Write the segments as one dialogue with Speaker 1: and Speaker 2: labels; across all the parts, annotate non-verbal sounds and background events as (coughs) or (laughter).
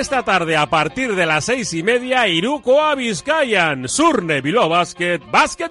Speaker 1: esta tarde a partir de las seis y media Iruko a Surne Bilbao Basket, Basket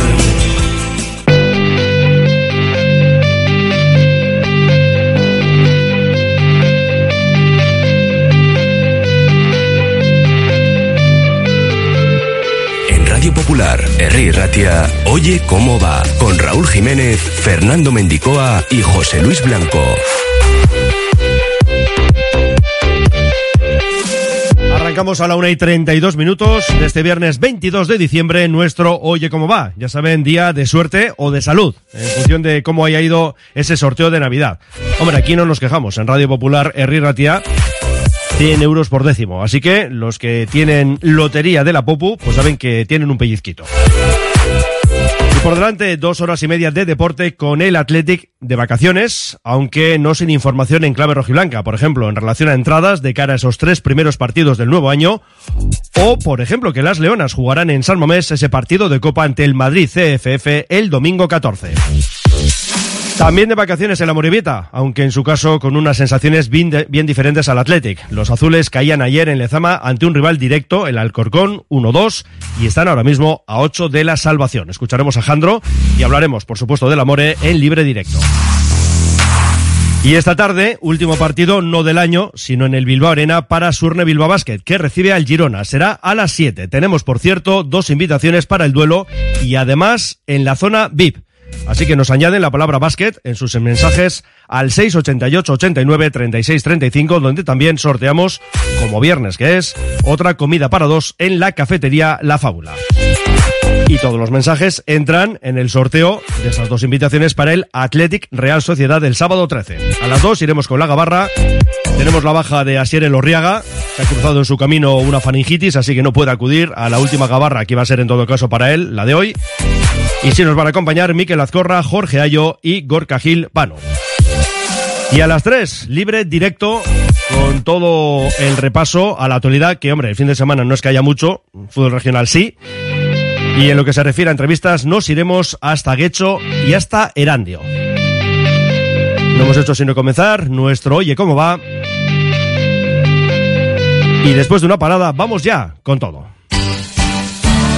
Speaker 2: Popular, Herri Ratia, Oye cómo va, con Raúl Jiménez, Fernando Mendicoa y José Luis Blanco.
Speaker 3: Arrancamos a la 1 y 32 minutos de este viernes 22 de diciembre, nuestro Oye cómo va. Ya saben, día de suerte o de salud, en función de cómo haya ido ese sorteo de Navidad. Hombre, aquí no nos quejamos. En Radio Popular, Herri Ratia 100 euros por décimo. Así que los que tienen lotería de la Popu, pues saben que tienen un pellizquito. Y por delante, dos horas y media de deporte con el Athletic de vacaciones, aunque no sin información en clave rojiblanca, por ejemplo, en relación a entradas de cara a esos tres primeros partidos del nuevo año, o, por ejemplo, que las Leonas jugarán en San Mamés ese partido de Copa ante el Madrid CFF el domingo 14. También de vacaciones en la Morivieta, aunque en su caso con unas sensaciones bien, diferentes al Athletic. Los azules caían ayer en Lezama ante un rival directo, el Alcorcón, 1-2, y están ahora mismo a 8 de la salvación. Escucharemos a Jandro y hablaremos, por supuesto, del Amore en libre directo. Y esta tarde, último partido no del año, sino en el Bilbao Arena para Surne Bilbao Basket, que recibe al Girona. Será a las 7. Tenemos, por cierto, dos invitaciones para el duelo y además en la zona VIP. Así que nos añaden la palabra básquet en sus mensajes al 688 89 36 35, donde también sorteamos, como viernes que es, otra comida para dos en la cafetería La Fábula. Y todos los mensajes entran en el sorteo de esas dos invitaciones para el Athletic Real Sociedad del sábado 13. A las dos iremos con la gabarra. Tenemos la baja de Asier Elorriaga, que ha cruzado en su camino una faringitis, así que no puede acudir a la última gabarra, que va a ser en todo caso para él, la de hoy. Y si nos van a acompañar Miquel Azcorra, Jorge Ayo y Gorka Gil Pano. Y a las 3, libre, directo, con todo el repaso a la actualidad, que hombre, el fin de semana no es que haya mucho, fútbol regional sí. Y en lo que se refiere a entrevistas, nos iremos hasta Guecho y hasta Erandio. No hemos hecho sino comenzar nuestro Oye, ¿cómo va? Y después de una parada, vamos ya con todo.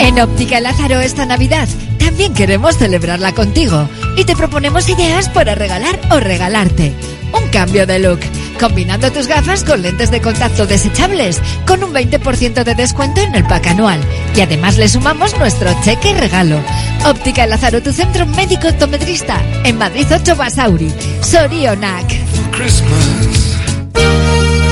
Speaker 4: En Óptica Lázaro esta Navidad también queremos celebrarla contigo y te proponemos ideas para regalar o regalarte. Un cambio de look combinando tus gafas con lentes de contacto desechables, con un 20% de descuento en el pack anual. Y además le sumamos nuestro cheque regalo. Óptica Lázaro, tu centro médico optometrista, en Madrid 8 Basauri, Sorionac.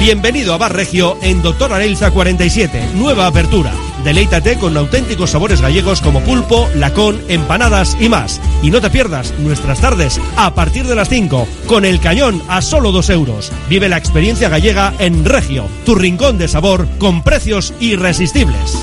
Speaker 3: Bienvenido a Bar Regio en Doctor Arelza 47, nueva apertura. Deleítate con auténticos sabores gallegos como pulpo, lacón, empanadas y más. Y no te pierdas nuestras tardes a partir de las 5, con el cañón a solo 2 euros. Vive la experiencia gallega en Regio, tu rincón de sabor con precios irresistibles.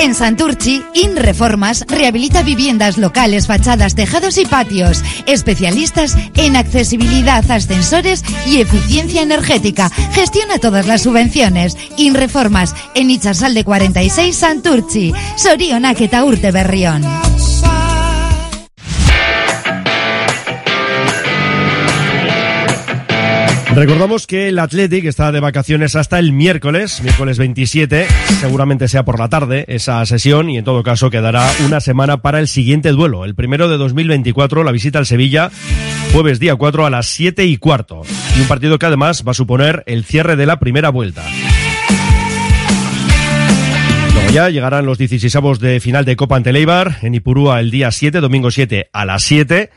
Speaker 4: En Santurchi, InReformas rehabilita viviendas locales, fachadas, tejados y patios. Especialistas en accesibilidad, ascensores y eficiencia energética. Gestiona todas las subvenciones. InReformas en Ichasalde 46 Santurchi. Sorionak eta urte berrión.
Speaker 3: Recordamos que el Athletic está de vacaciones hasta el miércoles, miércoles 27, seguramente sea por la tarde esa sesión y en todo caso quedará una semana para el siguiente duelo, el primero de 2024, la visita al Sevilla, jueves día 4 a las 7 y cuarto, y un partido que además va a suponer el cierre de la primera vuelta. Luego ya llegarán los 16 de final de Copa ante Leibar en Ipurúa el día 7, domingo 7 a las 7.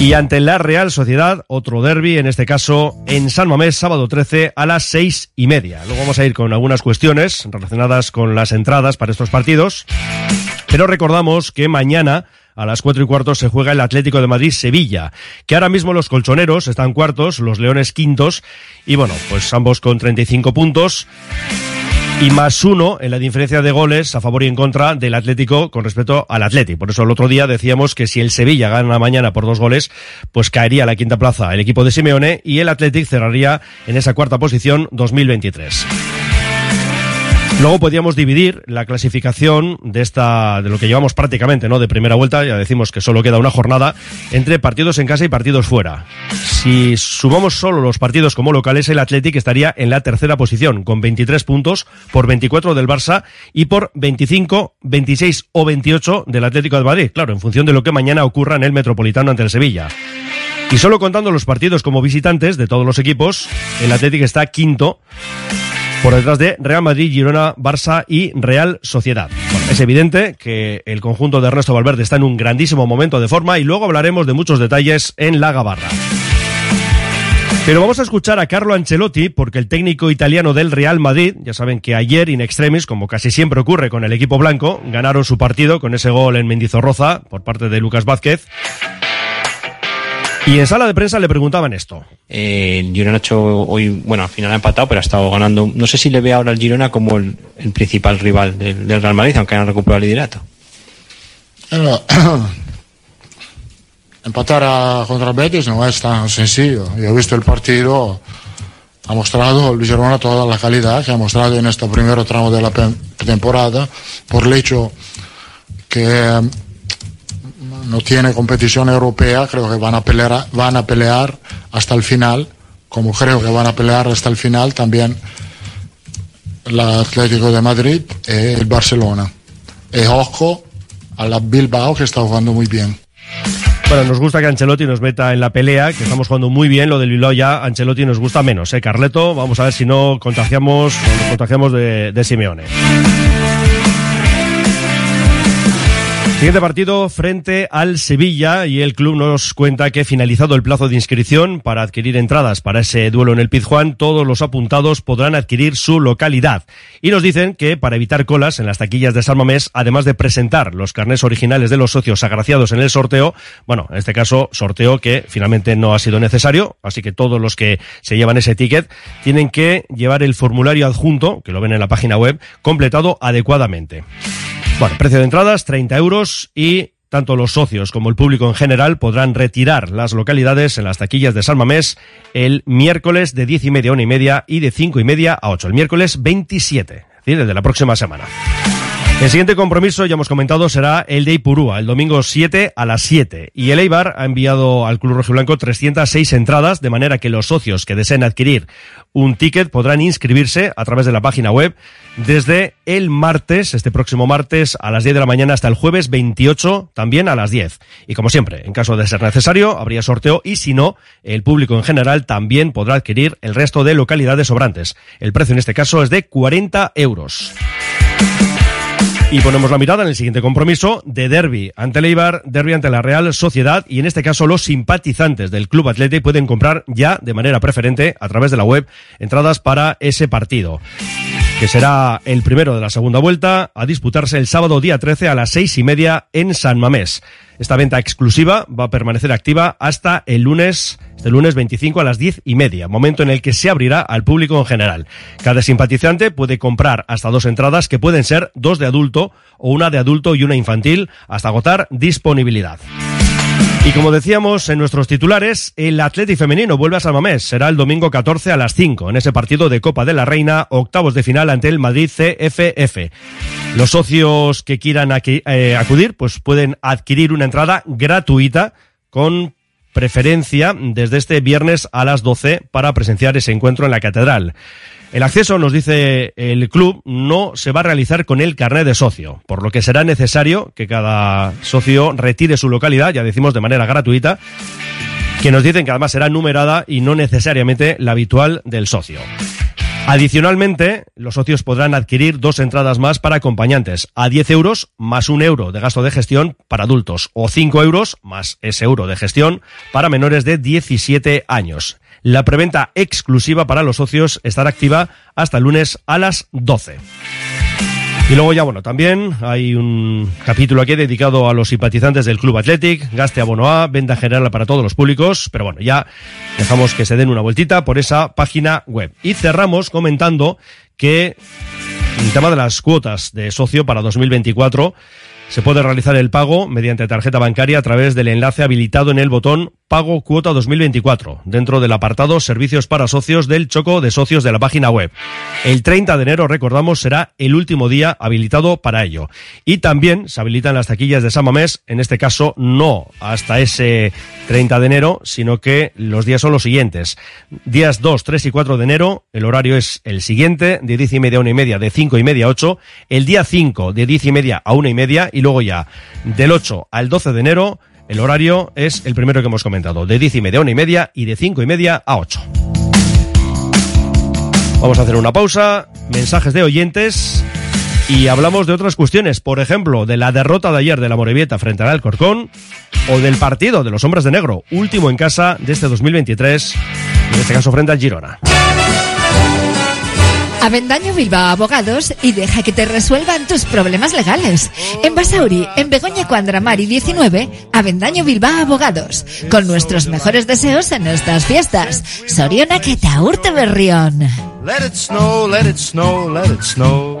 Speaker 3: Y ante la Real Sociedad, otro derby, en este caso en San Mamés, sábado 13 a las seis y media. Luego vamos a ir con algunas cuestiones relacionadas con las entradas para estos partidos. Pero recordamos que mañana a las cuatro y cuarto se juega el Atlético de Madrid-Sevilla, que ahora mismo los colchoneros están cuartos, los leones quintos, y bueno, pues ambos con 35 puntos y más uno en la diferencia de goles a favor y en contra del Atlético con respecto al Atlético. Por eso el otro día decíamos que si el Sevilla gana mañana por dos goles, pues caería a la quinta plaza el equipo de Simeone y el Atlético cerraría en esa cuarta posición 2023. Luego podíamos dividir la clasificación de esta, de lo que llevamos prácticamente, ¿no? De primera vuelta, ya decimos que solo queda una jornada, entre partidos en casa y partidos fuera. Si sumamos solo los partidos como locales, el Athletic estaría en la tercera posición, con 23 puntos por 24 del Barça y por 25, 26 o 28 del Atlético de Madrid. Claro, en función de lo que mañana ocurra en el Metropolitano ante el Sevilla. Y solo contando los partidos como visitantes de todos los equipos, el Athletic está quinto por detrás de Real Madrid, Girona, Barça y Real Sociedad. Es evidente que el conjunto de Ernesto Valverde está en un grandísimo momento de forma y luego hablaremos de muchos detalles en la Gabarra. Pero vamos a escuchar a Carlo Ancelotti porque el técnico italiano del Real Madrid, ya saben que ayer in extremis, como casi siempre ocurre con el equipo blanco, ganaron su partido con ese gol en Mendizorroza por parte de Lucas Vázquez. Y en sala de prensa le preguntaban esto.
Speaker 5: Eh, el Girona ha hecho hoy, bueno, al final ha empatado, pero ha estado ganando. No sé si le ve ahora al Girona como el, el principal rival del, del, Real Madrid, aunque han recuperado el liderato. (coughs)
Speaker 6: Empatar a, contra Betis no es tan sencillo. Yo he visto el partido, ha mostrado el Girona toda la calidad que ha mostrado en este primer tramo de la temporada, por el hecho que no tiene competición europea, creo que van a pelear, van a pelear hasta el final, como creo que van a pelear hasta el final también el Atlético de Madrid y el Barcelona. Y ojo a la Bilbao que está jugando muy bien.
Speaker 3: Bueno, nos gusta que Ancelotti nos meta en la pelea, que estamos jugando muy bien, lo del Bilbao ya, Ancelotti nos gusta menos, ¿eh? Carleto, vamos a ver si no contagiamos, nos contagiamos de, de Simeone. Siguiente partido frente al Sevilla y el club nos cuenta que finalizado el plazo de inscripción para adquirir entradas para ese duelo en el Pizjuán, todos los apuntados podrán adquirir su localidad. Y nos dicen que para evitar colas en las taquillas de San Mamés, además de presentar los carnés originales de los socios agraciados en el sorteo, bueno, en este caso sorteo que finalmente no ha sido necesario, así que todos los que se llevan ese ticket tienen que llevar el formulario adjunto, que lo ven en la página web, completado adecuadamente. Bueno, precio de entradas 30 euros y tanto los socios como el público en general podrán retirar las localidades en las taquillas de San Mamés el miércoles de 10 y media a 1 y media y de 5 y media a 8, el miércoles 27, es decir, de la próxima semana. El siguiente compromiso, ya hemos comentado, será el de Ipurúa, el domingo 7 a las 7. Y el Eibar ha enviado al Club Rojiblanco 306 entradas, de manera que los socios que deseen adquirir un ticket podrán inscribirse a través de la página web desde el martes, este próximo martes, a las 10 de la mañana hasta el jueves 28, también a las 10. Y como siempre, en caso de ser necesario, habría sorteo y si no, el público en general también podrá adquirir el resto de localidades sobrantes. El precio en este caso es de 40 euros. Y ponemos la mirada en el siguiente compromiso de derby ante el Eibar, derby ante la Real Sociedad y en este caso los simpatizantes del Club Atleti pueden comprar ya de manera preferente a través de la web entradas para ese partido que será el primero de la segunda vuelta, a disputarse el sábado día 13 a las seis y media en San Mamés. Esta venta exclusiva va a permanecer activa hasta el lunes, este lunes 25 a las diez y media, momento en el que se abrirá al público en general. Cada simpatizante puede comprar hasta dos entradas que pueden ser dos de adulto o una de adulto y una infantil hasta agotar disponibilidad. Y como decíamos en nuestros titulares, el Atleti femenino vuelve a San Mamés. Será el domingo 14 a las 5 en ese partido de Copa de la Reina, octavos de final ante el Madrid CFF. Los socios que quieran aquí, eh, acudir, pues pueden adquirir una entrada gratuita con preferencia desde este viernes a las 12 para presenciar ese encuentro en la catedral. El acceso, nos dice el club, no se va a realizar con el carnet de socio, por lo que será necesario que cada socio retire su localidad, ya decimos de manera gratuita, que nos dicen que además será numerada y no necesariamente la habitual del socio. Adicionalmente, los socios podrán adquirir dos entradas más para acompañantes, a 10 euros más un euro de gasto de gestión para adultos, o 5 euros más ese euro de gestión para menores de 17 años. La preventa exclusiva para los socios estará activa hasta el lunes a las 12. Y luego ya, bueno, también hay un capítulo aquí dedicado a los simpatizantes del Club Athletic, gaste abono A, venta general para todos los públicos, pero bueno, ya dejamos que se den una vueltita por esa página web. Y cerramos comentando que el tema de las cuotas de socio para 2024 se puede realizar el pago mediante tarjeta bancaria a través del enlace habilitado en el botón Pago Cuota 2024, dentro del apartado Servicios para Socios del Choco de Socios de la página web. El 30 de enero, recordamos, será el último día habilitado para ello. Y también se habilitan las taquillas de San Mamés, en este caso no hasta ese 30 de enero, sino que los días son los siguientes. Días 2, 3 y 4 de enero, el horario es el siguiente, de 10 y media a 1 y media, de 5 y media a 8. El día 5, de 10 y media a 1 y media, y luego ya del 8 al 12 de enero, el horario es el primero que hemos comentado, de 10 y media a 1 y media y de 5 y media a 8. Vamos a hacer una pausa, mensajes de oyentes y hablamos de otras cuestiones, por ejemplo, de la derrota de ayer de la Morevieta frente al Alcorcón o del partido de los Hombres de Negro, último en casa de este 2023, en este caso frente al Girona.
Speaker 4: Avendaño Bilbao Abogados y deja que te resuelvan tus problemas legales. En Basauri, en Begoña Cuandramari 19, Avendaño Bilbao Abogados. Con nuestros mejores deseos en estas fiestas. Soriona que te urte berrión.
Speaker 7: Let it snow, let it snow, let it snow.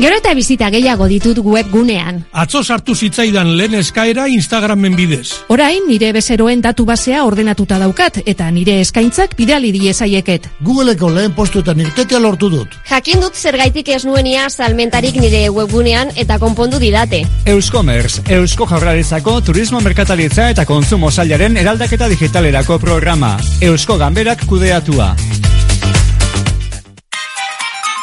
Speaker 8: Gero eta bizita gehiago ditut webgunean.
Speaker 9: Atzo sartu zitzaidan lehen eskaera Instagramen bidez.
Speaker 8: Orain nire bezeroen datu basea ordenatuta daukat eta nire eskaintzak bidali diezaieket.
Speaker 10: Googleeko lehen postuetan irtetea lortu dut.
Speaker 11: Jakin dut zergaitik ez nuenia salmentarik nire webgunean eta konpondu didate.
Speaker 12: Euskomerz, Eusko Jaurlaritzako Turismo Merkataritza eta Kontzumo Sailaren eraldaketa digitalerako programa. Eusko Ganberak kudeatua.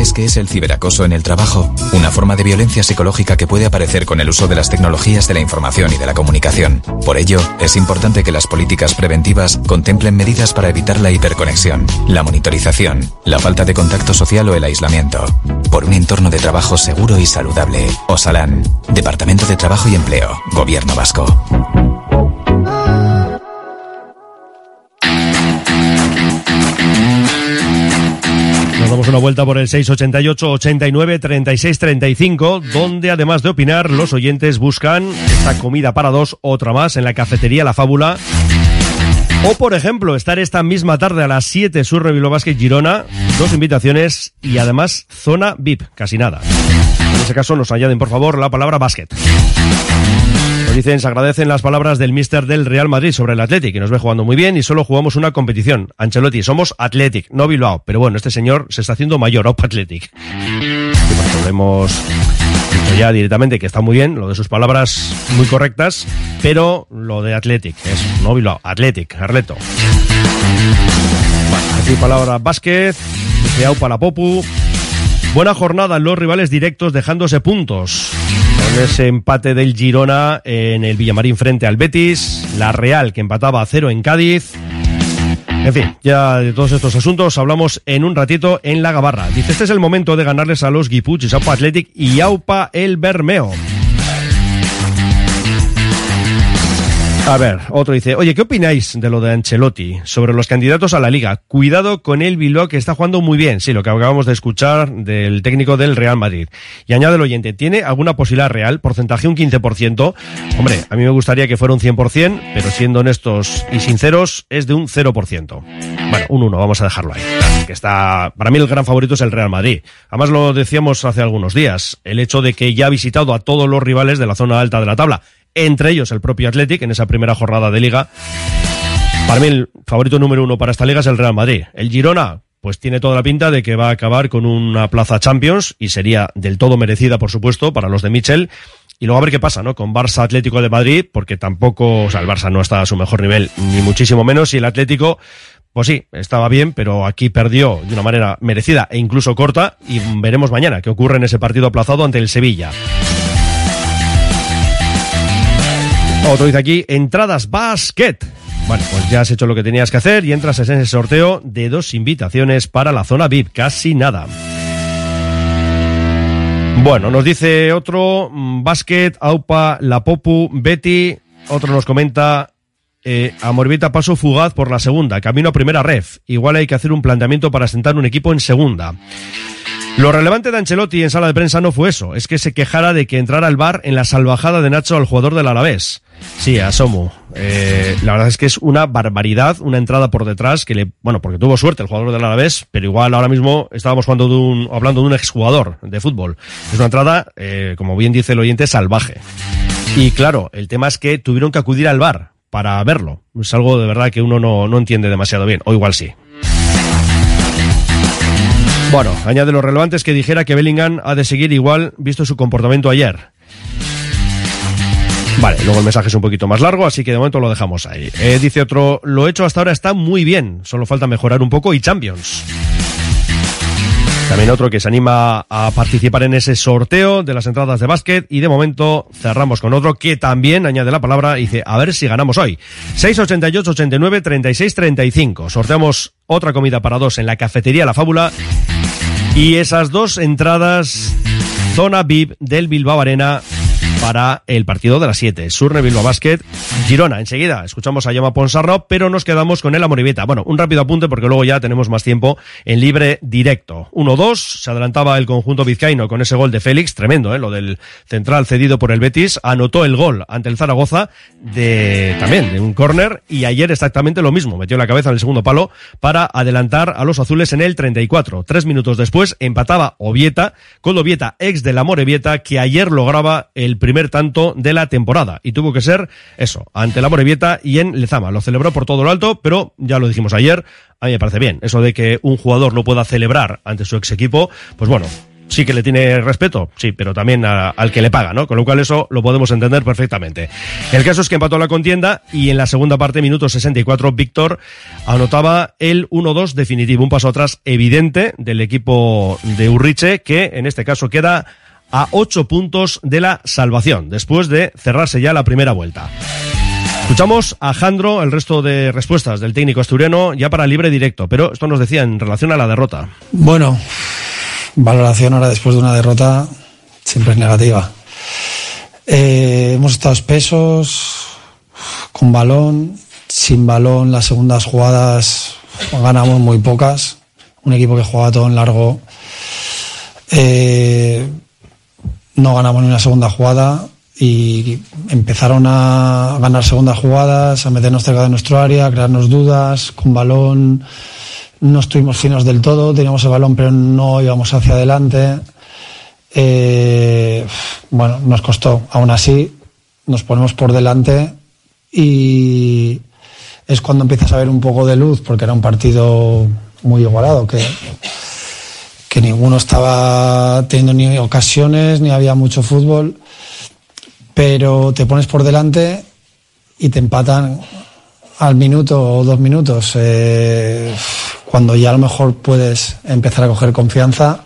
Speaker 13: ¿Sabes qué es el ciberacoso en el trabajo? Una forma de violencia psicológica que puede aparecer con el uso de las tecnologías de la información y de la comunicación. Por ello, es importante que las políticas preventivas contemplen medidas para evitar la hiperconexión, la monitorización, la falta de contacto social o el aislamiento. Por un entorno de trabajo seguro y saludable. Osalan, Departamento de Trabajo y Empleo, Gobierno Vasco.
Speaker 3: Nos damos una vuelta por el 688 89 36 35, donde además de opinar, los oyentes buscan esta comida para dos, otra más en la cafetería La Fábula. O, por ejemplo, estar esta misma tarde a las 7 sur Revilo Girona, dos invitaciones y además zona VIP, casi nada. En ese caso nos añaden, por favor, la palabra basket. Nos dicen, se agradecen las palabras del mister del Real Madrid sobre el Athletic, que nos ve jugando muy bien y solo jugamos una competición. Ancelotti, somos Athletic, no Bilbao. Pero bueno, este señor se está haciendo mayor, Opa Athletic. Y dicho ya directamente que está muy bien, lo de sus palabras muy correctas, pero lo de Athletic es no Bilbao, Athletic, Arleto. Bueno, aquí palabra básquet, dice Aupa la Popu. Buena jornada en los rivales directos dejándose puntos. Con ese empate del Girona en el Villamarín frente al Betis, la Real que empataba a cero en Cádiz. En fin, ya de todos estos asuntos hablamos en un ratito en la Gabarra. Dice, este es el momento de ganarles a los Guipuchis, Aupa Athletic y Aupa el Bermeo. A ver, otro dice, oye, ¿qué opináis de lo de Ancelotti sobre los candidatos a la liga? Cuidado con el Bilbao que está jugando muy bien, sí, lo que acabamos de escuchar del técnico del Real Madrid. Y añade el oyente, ¿tiene alguna posibilidad real? Porcentaje un 15%. Hombre, a mí me gustaría que fuera un 100%, pero siendo honestos y sinceros, es de un 0%. Bueno, un 1, vamos a dejarlo ahí. Que está, para mí el gran favorito es el Real Madrid. Además lo decíamos hace algunos días, el hecho de que ya ha visitado a todos los rivales de la zona alta de la tabla entre ellos el propio Athletic en esa primera jornada de liga. Para mí el favorito número uno para esta liga es el Real Madrid. El Girona, pues tiene toda la pinta de que va a acabar con una plaza Champions y sería del todo merecida, por supuesto, para los de Michel. Y luego a ver qué pasa, ¿no? Con Barça Atlético de Madrid, porque tampoco, o sea, el Barça no está a su mejor nivel, ni muchísimo menos, y el Atlético, pues sí, estaba bien, pero aquí perdió de una manera merecida e incluso corta, y veremos mañana qué ocurre en ese partido aplazado ante el Sevilla. Otro dice aquí, entradas basket. Bueno, pues ya has hecho lo que tenías que hacer y entras en ese sorteo de dos invitaciones para la zona VIP, casi nada. Bueno, nos dice otro, mm, básquet, Aupa, La Popu, Betty, otro nos comenta, eh, Amorebieta paso fugaz por la segunda, camino a primera ref. Igual hay que hacer un planteamiento para sentar un equipo en segunda. Lo relevante de Ancelotti en sala de prensa no fue eso, es que se quejara de que entrara al bar en la salvajada de Nacho al jugador del Alavés. Sí, Asomo. Eh, la verdad es que es una barbaridad, una entrada por detrás que le, bueno, porque tuvo suerte el jugador del Alavés, pero igual ahora mismo estábamos jugando de un, hablando de un exjugador de fútbol. Es una entrada, eh, como bien dice el oyente, salvaje. Y claro, el tema es que tuvieron que acudir al bar para verlo. Es algo de verdad que uno no, no entiende demasiado bien, o igual sí. Bueno, añade lo relevante es que dijera que Bellingham ha de seguir igual visto su comportamiento ayer. Vale, luego el mensaje es un poquito más largo, así que de momento lo dejamos ahí. Eh, dice otro, lo hecho hasta ahora está muy bien, solo falta mejorar un poco y Champions. También otro que se anima a participar en ese sorteo de las entradas de básquet y de momento cerramos con otro que también añade la palabra y dice a ver si ganamos hoy. 688 89 36 35. Sorteamos otra comida para dos en la cafetería La Fábula y esas dos entradas zona VIP del Bilbao Arena para el partido de las 7. Surne Bilbao Basket, Girona. Enseguida escuchamos a Llama Ponsarno, pero nos quedamos con el Amoribeta. Bueno, un rápido apunte porque luego ya tenemos más tiempo en libre directo. 1-2, se adelantaba el conjunto vizcaíno con ese gol de Félix, tremendo, ¿eh? lo del central cedido por el Betis. Anotó el gol ante el Zaragoza de también de un córner y ayer exactamente lo mismo. Metió la cabeza en el segundo palo para adelantar a los azules en el 34. Tres minutos después empataba Ovieta, con Ovieta, ex del Amorebieta, que ayer lograba el primer tanto de la temporada. Y tuvo que ser eso, ante la Morevieta y en Lezama. Lo celebró por todo lo alto, pero ya lo dijimos ayer, a mí me parece bien. Eso de que un jugador no pueda celebrar ante su ex equipo, pues bueno, sí que le tiene respeto, sí, pero también al que le paga, ¿no? Con lo cual eso lo podemos entender perfectamente. El caso es que empató la contienda y en la segunda parte, minuto 64, Víctor anotaba el 1-2 definitivo, un paso atrás evidente del equipo de Urriche, que en este caso queda a 8 puntos de la salvación, después de cerrarse ya la primera vuelta. Escuchamos a Jandro el resto de respuestas del técnico asturiano ya para libre directo, pero esto nos decía en relación a la derrota.
Speaker 14: Bueno, valoración ahora después de una derrota siempre es negativa. Eh, hemos estado espesos, con balón, sin balón, las segundas jugadas ganamos muy pocas. Un equipo que juega todo en largo. eh, no ganamos ni una segunda jugada y empezaron a ganar segundas jugadas, a meternos cerca de nuestro área, a crearnos dudas, con balón no estuvimos finos del todo, teníamos el balón pero no íbamos hacia adelante. Eh, bueno, nos costó. Aún así, nos ponemos por delante y es cuando empiezas a ver un poco de luz, porque era un partido muy igualado, que, que ninguno estaba teniendo ni ocasiones, ni había mucho fútbol, pero te pones por delante y te empatan al minuto o dos minutos, eh, cuando ya a lo mejor puedes empezar a coger confianza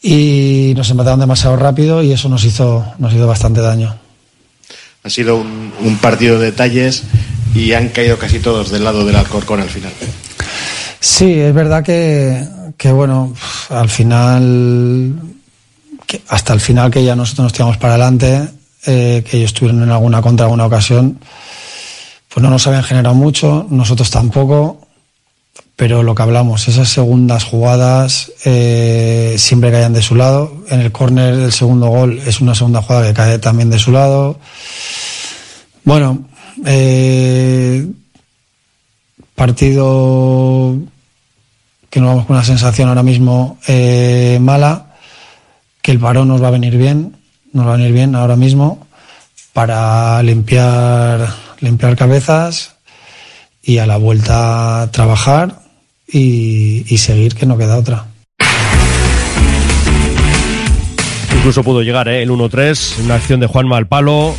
Speaker 14: y nos empataron demasiado rápido y eso nos hizo, nos hizo bastante daño.
Speaker 15: Ha sido un, un partido de detalles y han caído casi todos del lado del Alcorcón al final.
Speaker 14: Sí, es verdad que, que bueno, al final, hasta el final que ya nosotros nos tiramos para adelante, eh, que ellos tuvieron en alguna contra, alguna ocasión, pues no nos habían generado mucho, nosotros tampoco, pero lo que hablamos, esas segundas jugadas eh, siempre caían de su lado. En el córner del segundo gol es una segunda jugada que cae también de su lado. Bueno, eh, partido que nos vamos con una sensación ahora mismo eh, mala, que el parón nos va a venir bien, nos va a venir bien ahora mismo para limpiar, limpiar cabezas y a la vuelta trabajar y, seguir, que no queda otra.
Speaker 3: Incluso pudo llegar ¿eh? el 1-3, una acción de Juanma al palo,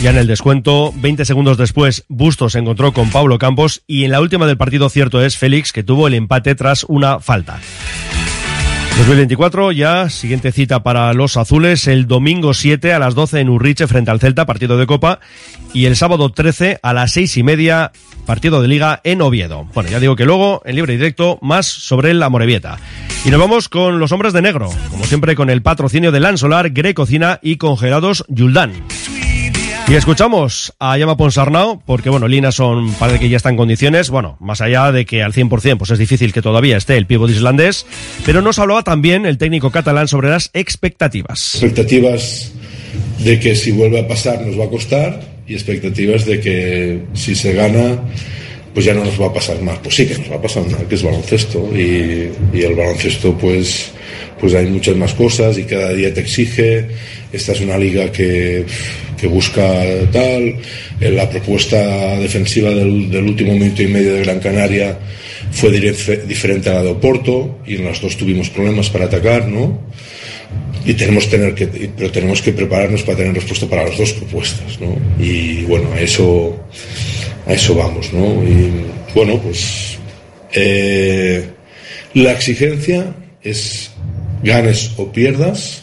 Speaker 3: ya en el descuento. 20 segundos después, Bustos se encontró con Pablo Campos y en la última del partido cierto es Félix, que tuvo el empate tras una falta. 2024 ya, siguiente cita para los azules, el domingo 7 a las 12 en Urriche frente al Celta, partido de Copa, y el sábado 13 a las 6 y media, partido de Liga en Oviedo. Bueno, ya digo que luego, en libre y directo, más sobre la Morevieta. Y nos vamos con los hombres de negro, como siempre con el patrocinio de Lansolar, Grecocina y Congelados Yuldán. Y escuchamos a Llama Ponsarnau, porque bueno, Linason parece que ya está en condiciones, bueno, más allá de que al 100% pues es difícil que todavía esté el pívot islandés, pero nos hablaba también el técnico catalán sobre las expectativas.
Speaker 16: Expectativas de que si vuelve a pasar nos va a costar y expectativas de que si se gana pues ya no nos va a pasar más. Pues sí que nos va a pasar más, que es baloncesto y, y el baloncesto pues pues hay muchas más cosas y cada día te exige. Esta es una liga que, que busca tal. La propuesta defensiva del, del último minuto y medio de Gran Canaria fue diferente a la de Oporto y en las dos tuvimos problemas para atacar, ¿no? Y tenemos, tener que, pero tenemos que prepararnos para tener respuesta para las dos propuestas, ¿no? Y bueno, eso, a eso vamos, ¿no? Y bueno, pues eh, la exigencia es ganes o pierdas,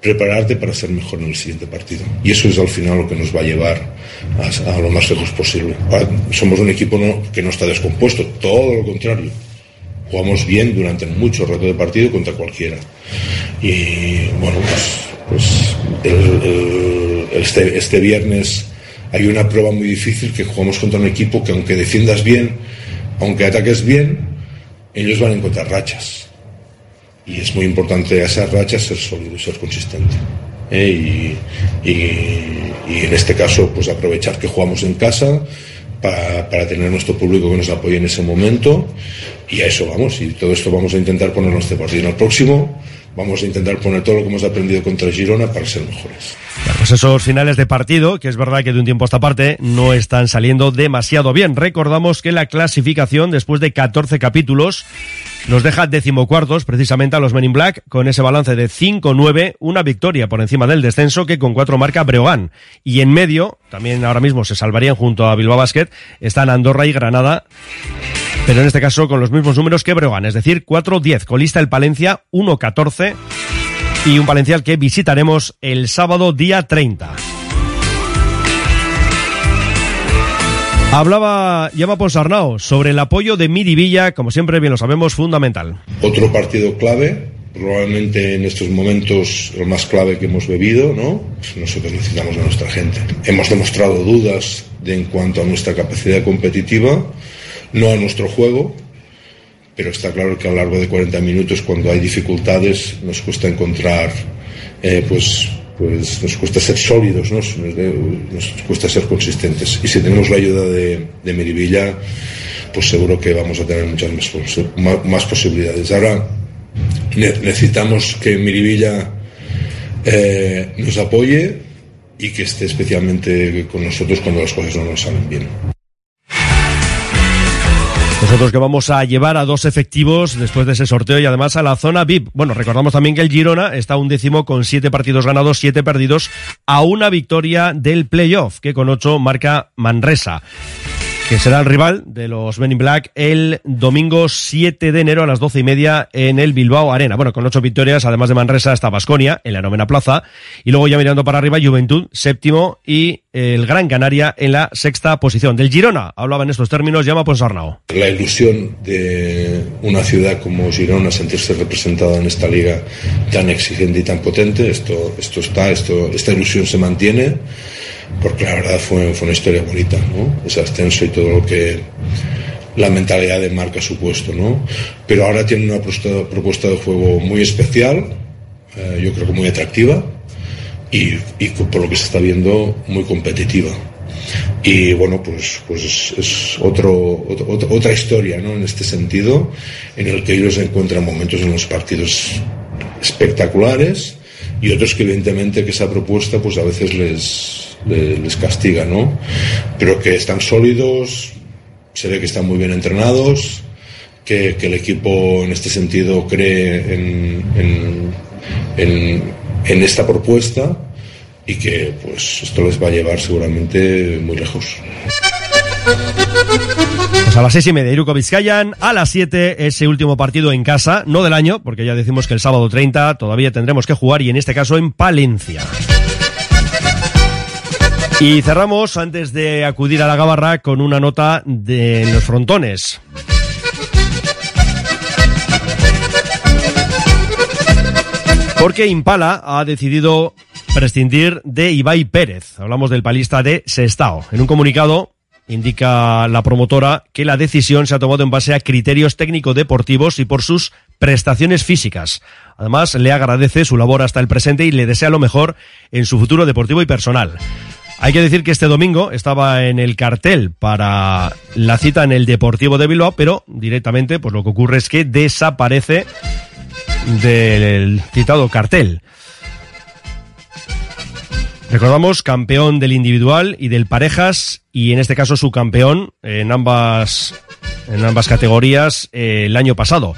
Speaker 16: prepararte para ser mejor en el siguiente partido. Y eso es al final lo que nos va a llevar a, a lo más lejos posible. Ahora, somos un equipo no- que no está descompuesto, todo lo contrario. Jugamos bien durante mucho rato de partido contra cualquiera. Y bueno, pues, pues el- el- este, este viernes hay una prueba muy difícil que jugamos contra un equipo que aunque defiendas bien, aunque ataques bien, ellos van a encontrar rachas. Y es muy importante a esas rachas ser sólido y ser consistente. ¿eh? Y, en este caso, pues aprovechar que jugamos en casa para, para tener nuestro público que nos apoye en ese momento. Y a eso vamos. Y todo esto vamos a intentar poner en este partido en el próximo. Vamos a intentar poner todo lo que hemos aprendido contra Girona para ser mejores.
Speaker 3: Bueno, pues esos finales de partido, que es verdad que de un tiempo a esta parte no están saliendo demasiado bien. Recordamos que la clasificación, después de 14 capítulos, nos deja decimocuartos precisamente a los Men in Black con ese balance de 5-9, una victoria por encima del descenso que con cuatro marca Breogán. Y en medio, también ahora mismo se salvarían junto a Bilbao Basket, están Andorra y Granada, pero en este caso con los mismos números que Breogán, es decir, 4-10. Colista el Palencia, 1-14 y un Palencial que visitaremos el sábado día 30. Hablaba Llama Ponsarnau sobre el apoyo de Miribilla, como siempre bien lo sabemos, fundamental.
Speaker 16: Otro partido clave, probablemente en estos momentos el más clave que hemos bebido, ¿no? Pues nosotros necesitamos a nuestra gente. Hemos demostrado dudas de en cuanto a nuestra capacidad competitiva, no a nuestro juego, pero está claro que a lo largo de 40 minutos, cuando hay dificultades, nos cuesta encontrar, eh, pues, pues nos cuesta ser sólidos, ¿no? nos, cuesta ser consistentes. Y si tenemos la ayuda de, de Miribilla, pues seguro que vamos a tener muchas más, posi- más, más posibilidades. Ahora ne- necesitamos que Miribilla eh, nos apoye y que esté especialmente con nosotros cuando las cosas no nos salen bien.
Speaker 3: Nosotros que vamos a llevar a dos efectivos después de ese sorteo y además a la zona VIP. Bueno, recordamos también que el Girona está un décimo con siete partidos ganados, siete perdidos, a una victoria del playoff, que con ocho marca Manresa que será el rival de los Men in Black el domingo 7 de enero a las 12 y media en el Bilbao Arena. Bueno, con ocho victorias, además de Manresa, está Basconia en la novena plaza. Y luego ya mirando para arriba, Juventud, séptimo, y el Gran Canaria en la sexta posición. Del Girona, hablaba en estos términos, llama Ponsarnau.
Speaker 16: La ilusión de una ciudad como Girona sentirse representada en esta liga tan exigente y tan potente, esto, esto está, esto, esta ilusión se mantiene, porque la verdad fue, fue una historia bonita, ¿no? Ese ascenso y todo lo que la mentalidad de marca supuesto, ¿no? Pero ahora tiene una propuesta, de juego muy especial, eh, yo creo que muy atractiva, y, y por lo que se está viendo muy competitiva. Y bueno, pues, pues es otro, otro- otro- otra historia ¿no? en este sentido, en el que ellos encuentran momentos en los partidos espectaculares y otros que evidentemente que esa propuesta pues a veces les, les, castiga, ¿no? Pero que están sólidos, se ve que están muy bien entrenados, que, que el equipo en este sentido cree en, en, en, en esta propuesta y que pues esto les va a llevar seguramente muy lejos.
Speaker 3: Pues a las seis y media, Iruko Vizcayan, a las siete, ese último partido en casa, no del año, porque ya decimos que el sábado 30 todavía tendremos que jugar y en este caso en Palencia. Y cerramos, antes de acudir a la gabarra, con una nota de los frontones. Porque Impala ha decidido prescindir de Ibai Pérez. Hablamos del palista de Sestao. En un comunicado indica la promotora que la decisión se ha tomado en base a criterios técnico-deportivos y por sus prestaciones físicas. Además, le agradece su labor hasta el presente y le desea lo mejor en su futuro deportivo y personal. Hay que decir que este domingo estaba en el cartel para la cita en el Deportivo de Bilbao, pero directamente pues lo que ocurre es que desaparece del citado cartel. Recordamos, campeón del individual y del parejas, y en este caso su campeón en ambas, en ambas categorías eh, el año pasado.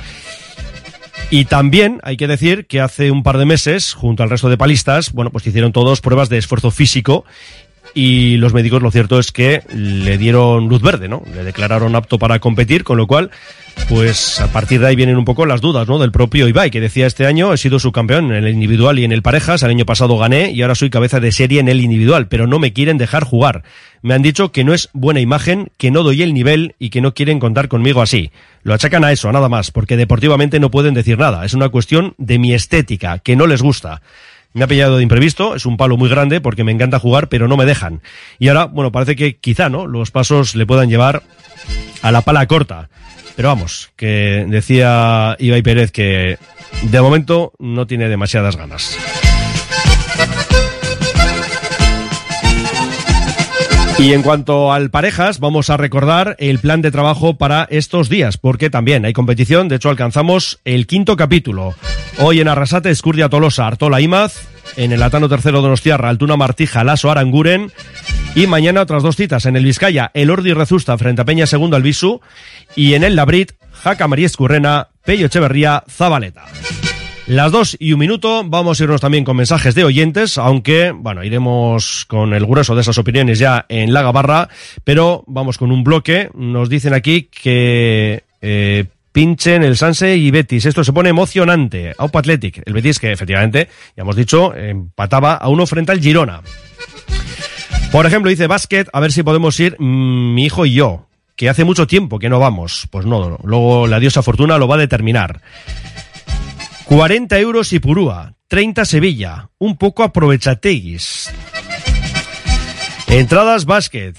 Speaker 3: Y también hay que decir que hace un par de meses, junto al resto de palistas, bueno, pues hicieron todos pruebas de esfuerzo físico y los médicos lo cierto es que le dieron luz verde, ¿no? Le declararon apto para competir, con lo cual, pues a partir de ahí vienen un poco las dudas, ¿no? Del propio Ibai, que decía este año he sido subcampeón en el individual y en el parejas, el año pasado gané y ahora soy cabeza de serie en el individual, pero no me quieren dejar jugar. Me han dicho que no es buena imagen, que no doy el nivel y que no quieren contar conmigo así. Lo achacan a eso, a nada más, porque deportivamente no pueden decir nada. Es una cuestión de mi estética, que no les gusta. Me ha pillado de imprevisto, es un palo muy grande porque me encanta jugar, pero no me dejan. Y ahora, bueno, parece que quizá, ¿no? Los pasos le puedan llevar a la pala corta. Pero vamos, que decía Ibai Pérez que de momento no tiene demasiadas ganas. Y en cuanto al parejas, vamos a recordar el plan de trabajo para estos días, porque también hay competición, de hecho alcanzamos el quinto capítulo. Hoy en Arrasate, Escurdia Tolosa, Artola Imaz, en el Atano Tercero Donostiarra, Altuna Martija, Laso Aranguren, y mañana otras dos citas, en el Vizcaya, el Ordi Rezusta frente a Peña Segundo Albisu, y en el Labrit, Jaca María Escurrena, Pello Echeverría, Zabaleta. Las dos y un minuto, vamos a irnos también con mensajes de oyentes, aunque, bueno, iremos con el grueso de esas opiniones ya en la gabarra, pero vamos con un bloque. Nos dicen aquí que eh, pinchen el Sanse y Betis. Esto se pone emocionante. Aupa Athletic, el Betis que efectivamente, ya hemos dicho, empataba a uno frente al Girona. Por ejemplo, dice Basket, a ver si podemos ir mm, mi hijo y yo, que hace mucho tiempo que no vamos. Pues no, luego la diosa Fortuna lo va a determinar. 40 euros y Purúa, 30 Sevilla, un poco aprovechateguis. Entradas básquet.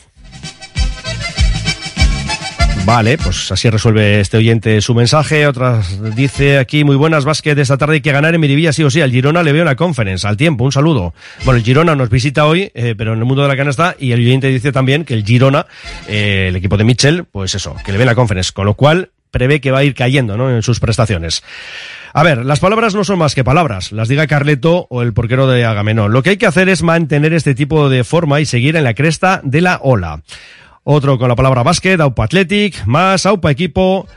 Speaker 3: Vale, pues así resuelve este oyente su mensaje. Otras dice aquí, muy buenas básquet, esta tarde hay que ganar en Miribilla sí o sí. Al Girona le veo la conference, al tiempo, un saludo. Bueno, el Girona nos visita hoy, eh, pero en el mundo de la canasta, y el oyente dice también que el Girona, eh, el equipo de Mitchell, pues eso, que le ve la conference, con lo cual prevé que va a ir cayendo ¿no? en sus prestaciones. A ver, las palabras no son más que palabras, las diga Carleto o el porquero de Agamenón. Lo que hay que hacer es mantener este tipo de forma y seguir en la cresta de la ola. Otro con la palabra básquet, Aupa Athletic, más Aupa Equipo.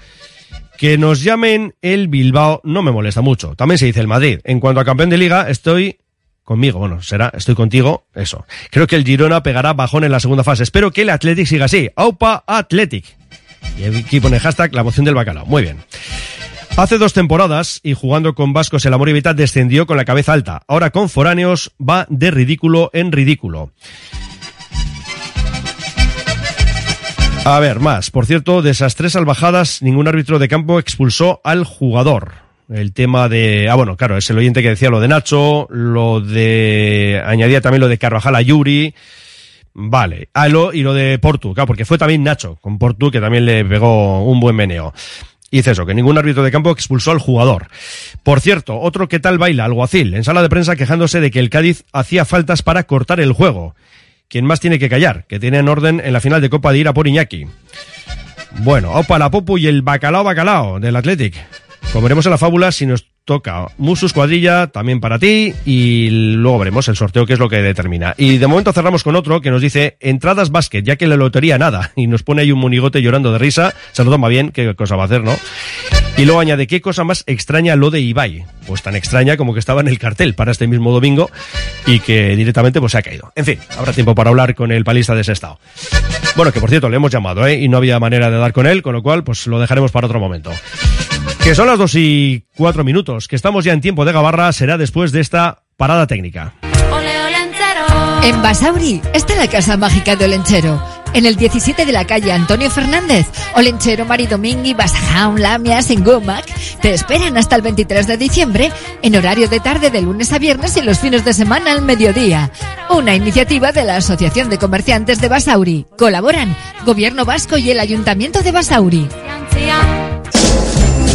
Speaker 3: Que nos llamen el Bilbao no me molesta mucho. También se dice el Madrid. En cuanto a campeón de liga, estoy conmigo. Bueno, será, estoy contigo, eso. Creo que el Girona pegará bajón en la segunda fase. Espero que el Athletic siga así. Aupa Athletic. Y aquí pone hashtag la moción del bacalao. Muy bien. Hace dos temporadas y jugando con Vascos el Amor y Vital descendió con la cabeza alta. Ahora con Foráneos va de ridículo en ridículo. A ver, más. Por cierto, de esas tres salvajadas, ningún árbitro de campo expulsó al jugador. El tema de. Ah, bueno, claro, es el oyente que decía lo de Nacho, lo de. Añadía también lo de Carvajal a Yuri. Vale. Ah, lo, y lo de Portu, claro, porque fue también Nacho con Portu, que también le pegó un buen meneo. Y eso, que ningún árbitro de campo expulsó al jugador. Por cierto, otro que tal baila, alguacil, en sala de prensa quejándose de que el Cádiz hacía faltas para cortar el juego. ¿Quién más tiene que callar? Que tienen orden en la final de Copa de ir a por Iñaki. Bueno, opa la popu y el bacalao bacalao del Athletic. Comeremos en la fábula si nos toca Musus Cuadrilla, también para ti, y luego veremos el sorteo que es lo que determina. Y de momento cerramos con otro que nos dice entradas básquet, ya que la lotería nada, (laughs) y nos pone ahí un monigote llorando de risa, se lo toma bien, qué cosa va a hacer, ¿no? Y luego añade, ¿qué cosa más extraña lo de Ibai? Pues tan extraña como que estaba en el cartel para este mismo domingo y que directamente pues se ha caído. En fin, habrá tiempo para hablar con el palista de ese estado. Bueno, que por cierto, le hemos llamado, ¿eh? Y no había manera de dar con él, con lo cual pues lo dejaremos para otro momento. Que son las dos y cuatro minutos, que estamos ya en tiempo de Gabarra, será después de esta parada técnica.
Speaker 4: En Basauri está la casa mágica de Olenchero. En el 17 de la calle Antonio Fernández, Olenchero, Mari Domingui, Basajaun, Lamias, en Gomac, Te esperan hasta el 23 de diciembre en horario de tarde de lunes a viernes y los fines de semana al mediodía. Una iniciativa de la Asociación de Comerciantes de Basauri. Colaboran Gobierno Vasco y el Ayuntamiento de Basauri.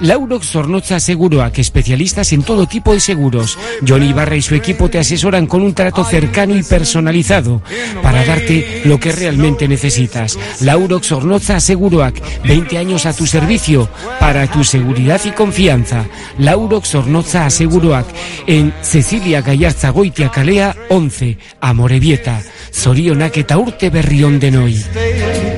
Speaker 17: Laurox Zornoza Seguroac, especialistas en todo tipo de seguros. Johnny Ibarra y su equipo te asesoran con un trato cercano y personalizado para darte lo que realmente necesitas. Laurox Zornoza Seguroac, 20 años a tu servicio para tu seguridad y confianza. Laurox Zornoza Seguroac, en Cecilia Gallarza Goitia Calea 11, Amorebieta. Zorionak eta urte berrión de Noi.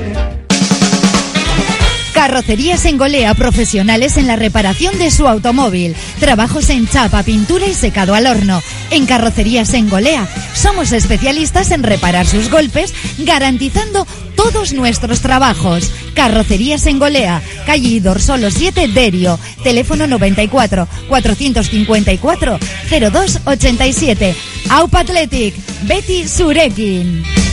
Speaker 4: Carrocerías en Golea, profesionales en la reparación de su automóvil. Trabajos en chapa, pintura y secado al horno. En Carrocerías en Golea, somos especialistas en reparar sus golpes, garantizando todos nuestros trabajos. Carrocerías en Golea, calle Dorsolo 7, Derio. Teléfono 94 454 0287. Aupa Athletic, Betty Surekin.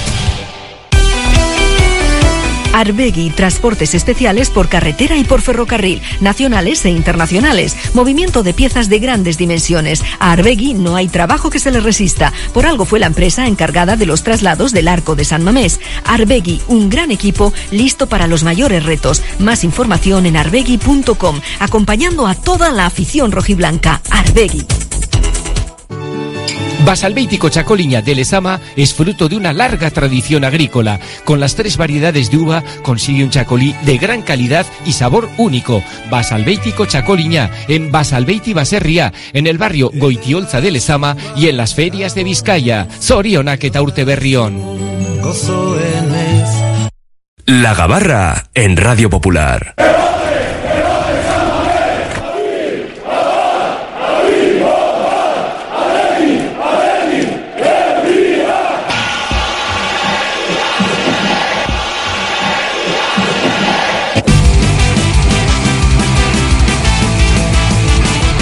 Speaker 18: Arbegui, transportes especiales por carretera y por ferrocarril, nacionales e internacionales. Movimiento de piezas de grandes dimensiones. A Arbegui no hay trabajo que se le resista. Por algo fue la empresa encargada de los traslados del arco de San Mamés. Arbegui, un gran equipo listo para los mayores retos. Más información en arbegui.com, acompañando a toda la afición rojiblanca. Arbegui.
Speaker 17: Basalbéitico Chacoliña de Lezama es fruto de una larga tradición agrícola. Con las tres variedades de uva consigue un chacolí de gran calidad y sabor único. Basalbéitico Chacoliña en Basalbeiti Baserria, en el barrio Goitiolza de Lezama y en las ferias de Vizcaya. Zorionak eta urte berrión.
Speaker 19: La Gabarra en Radio Popular.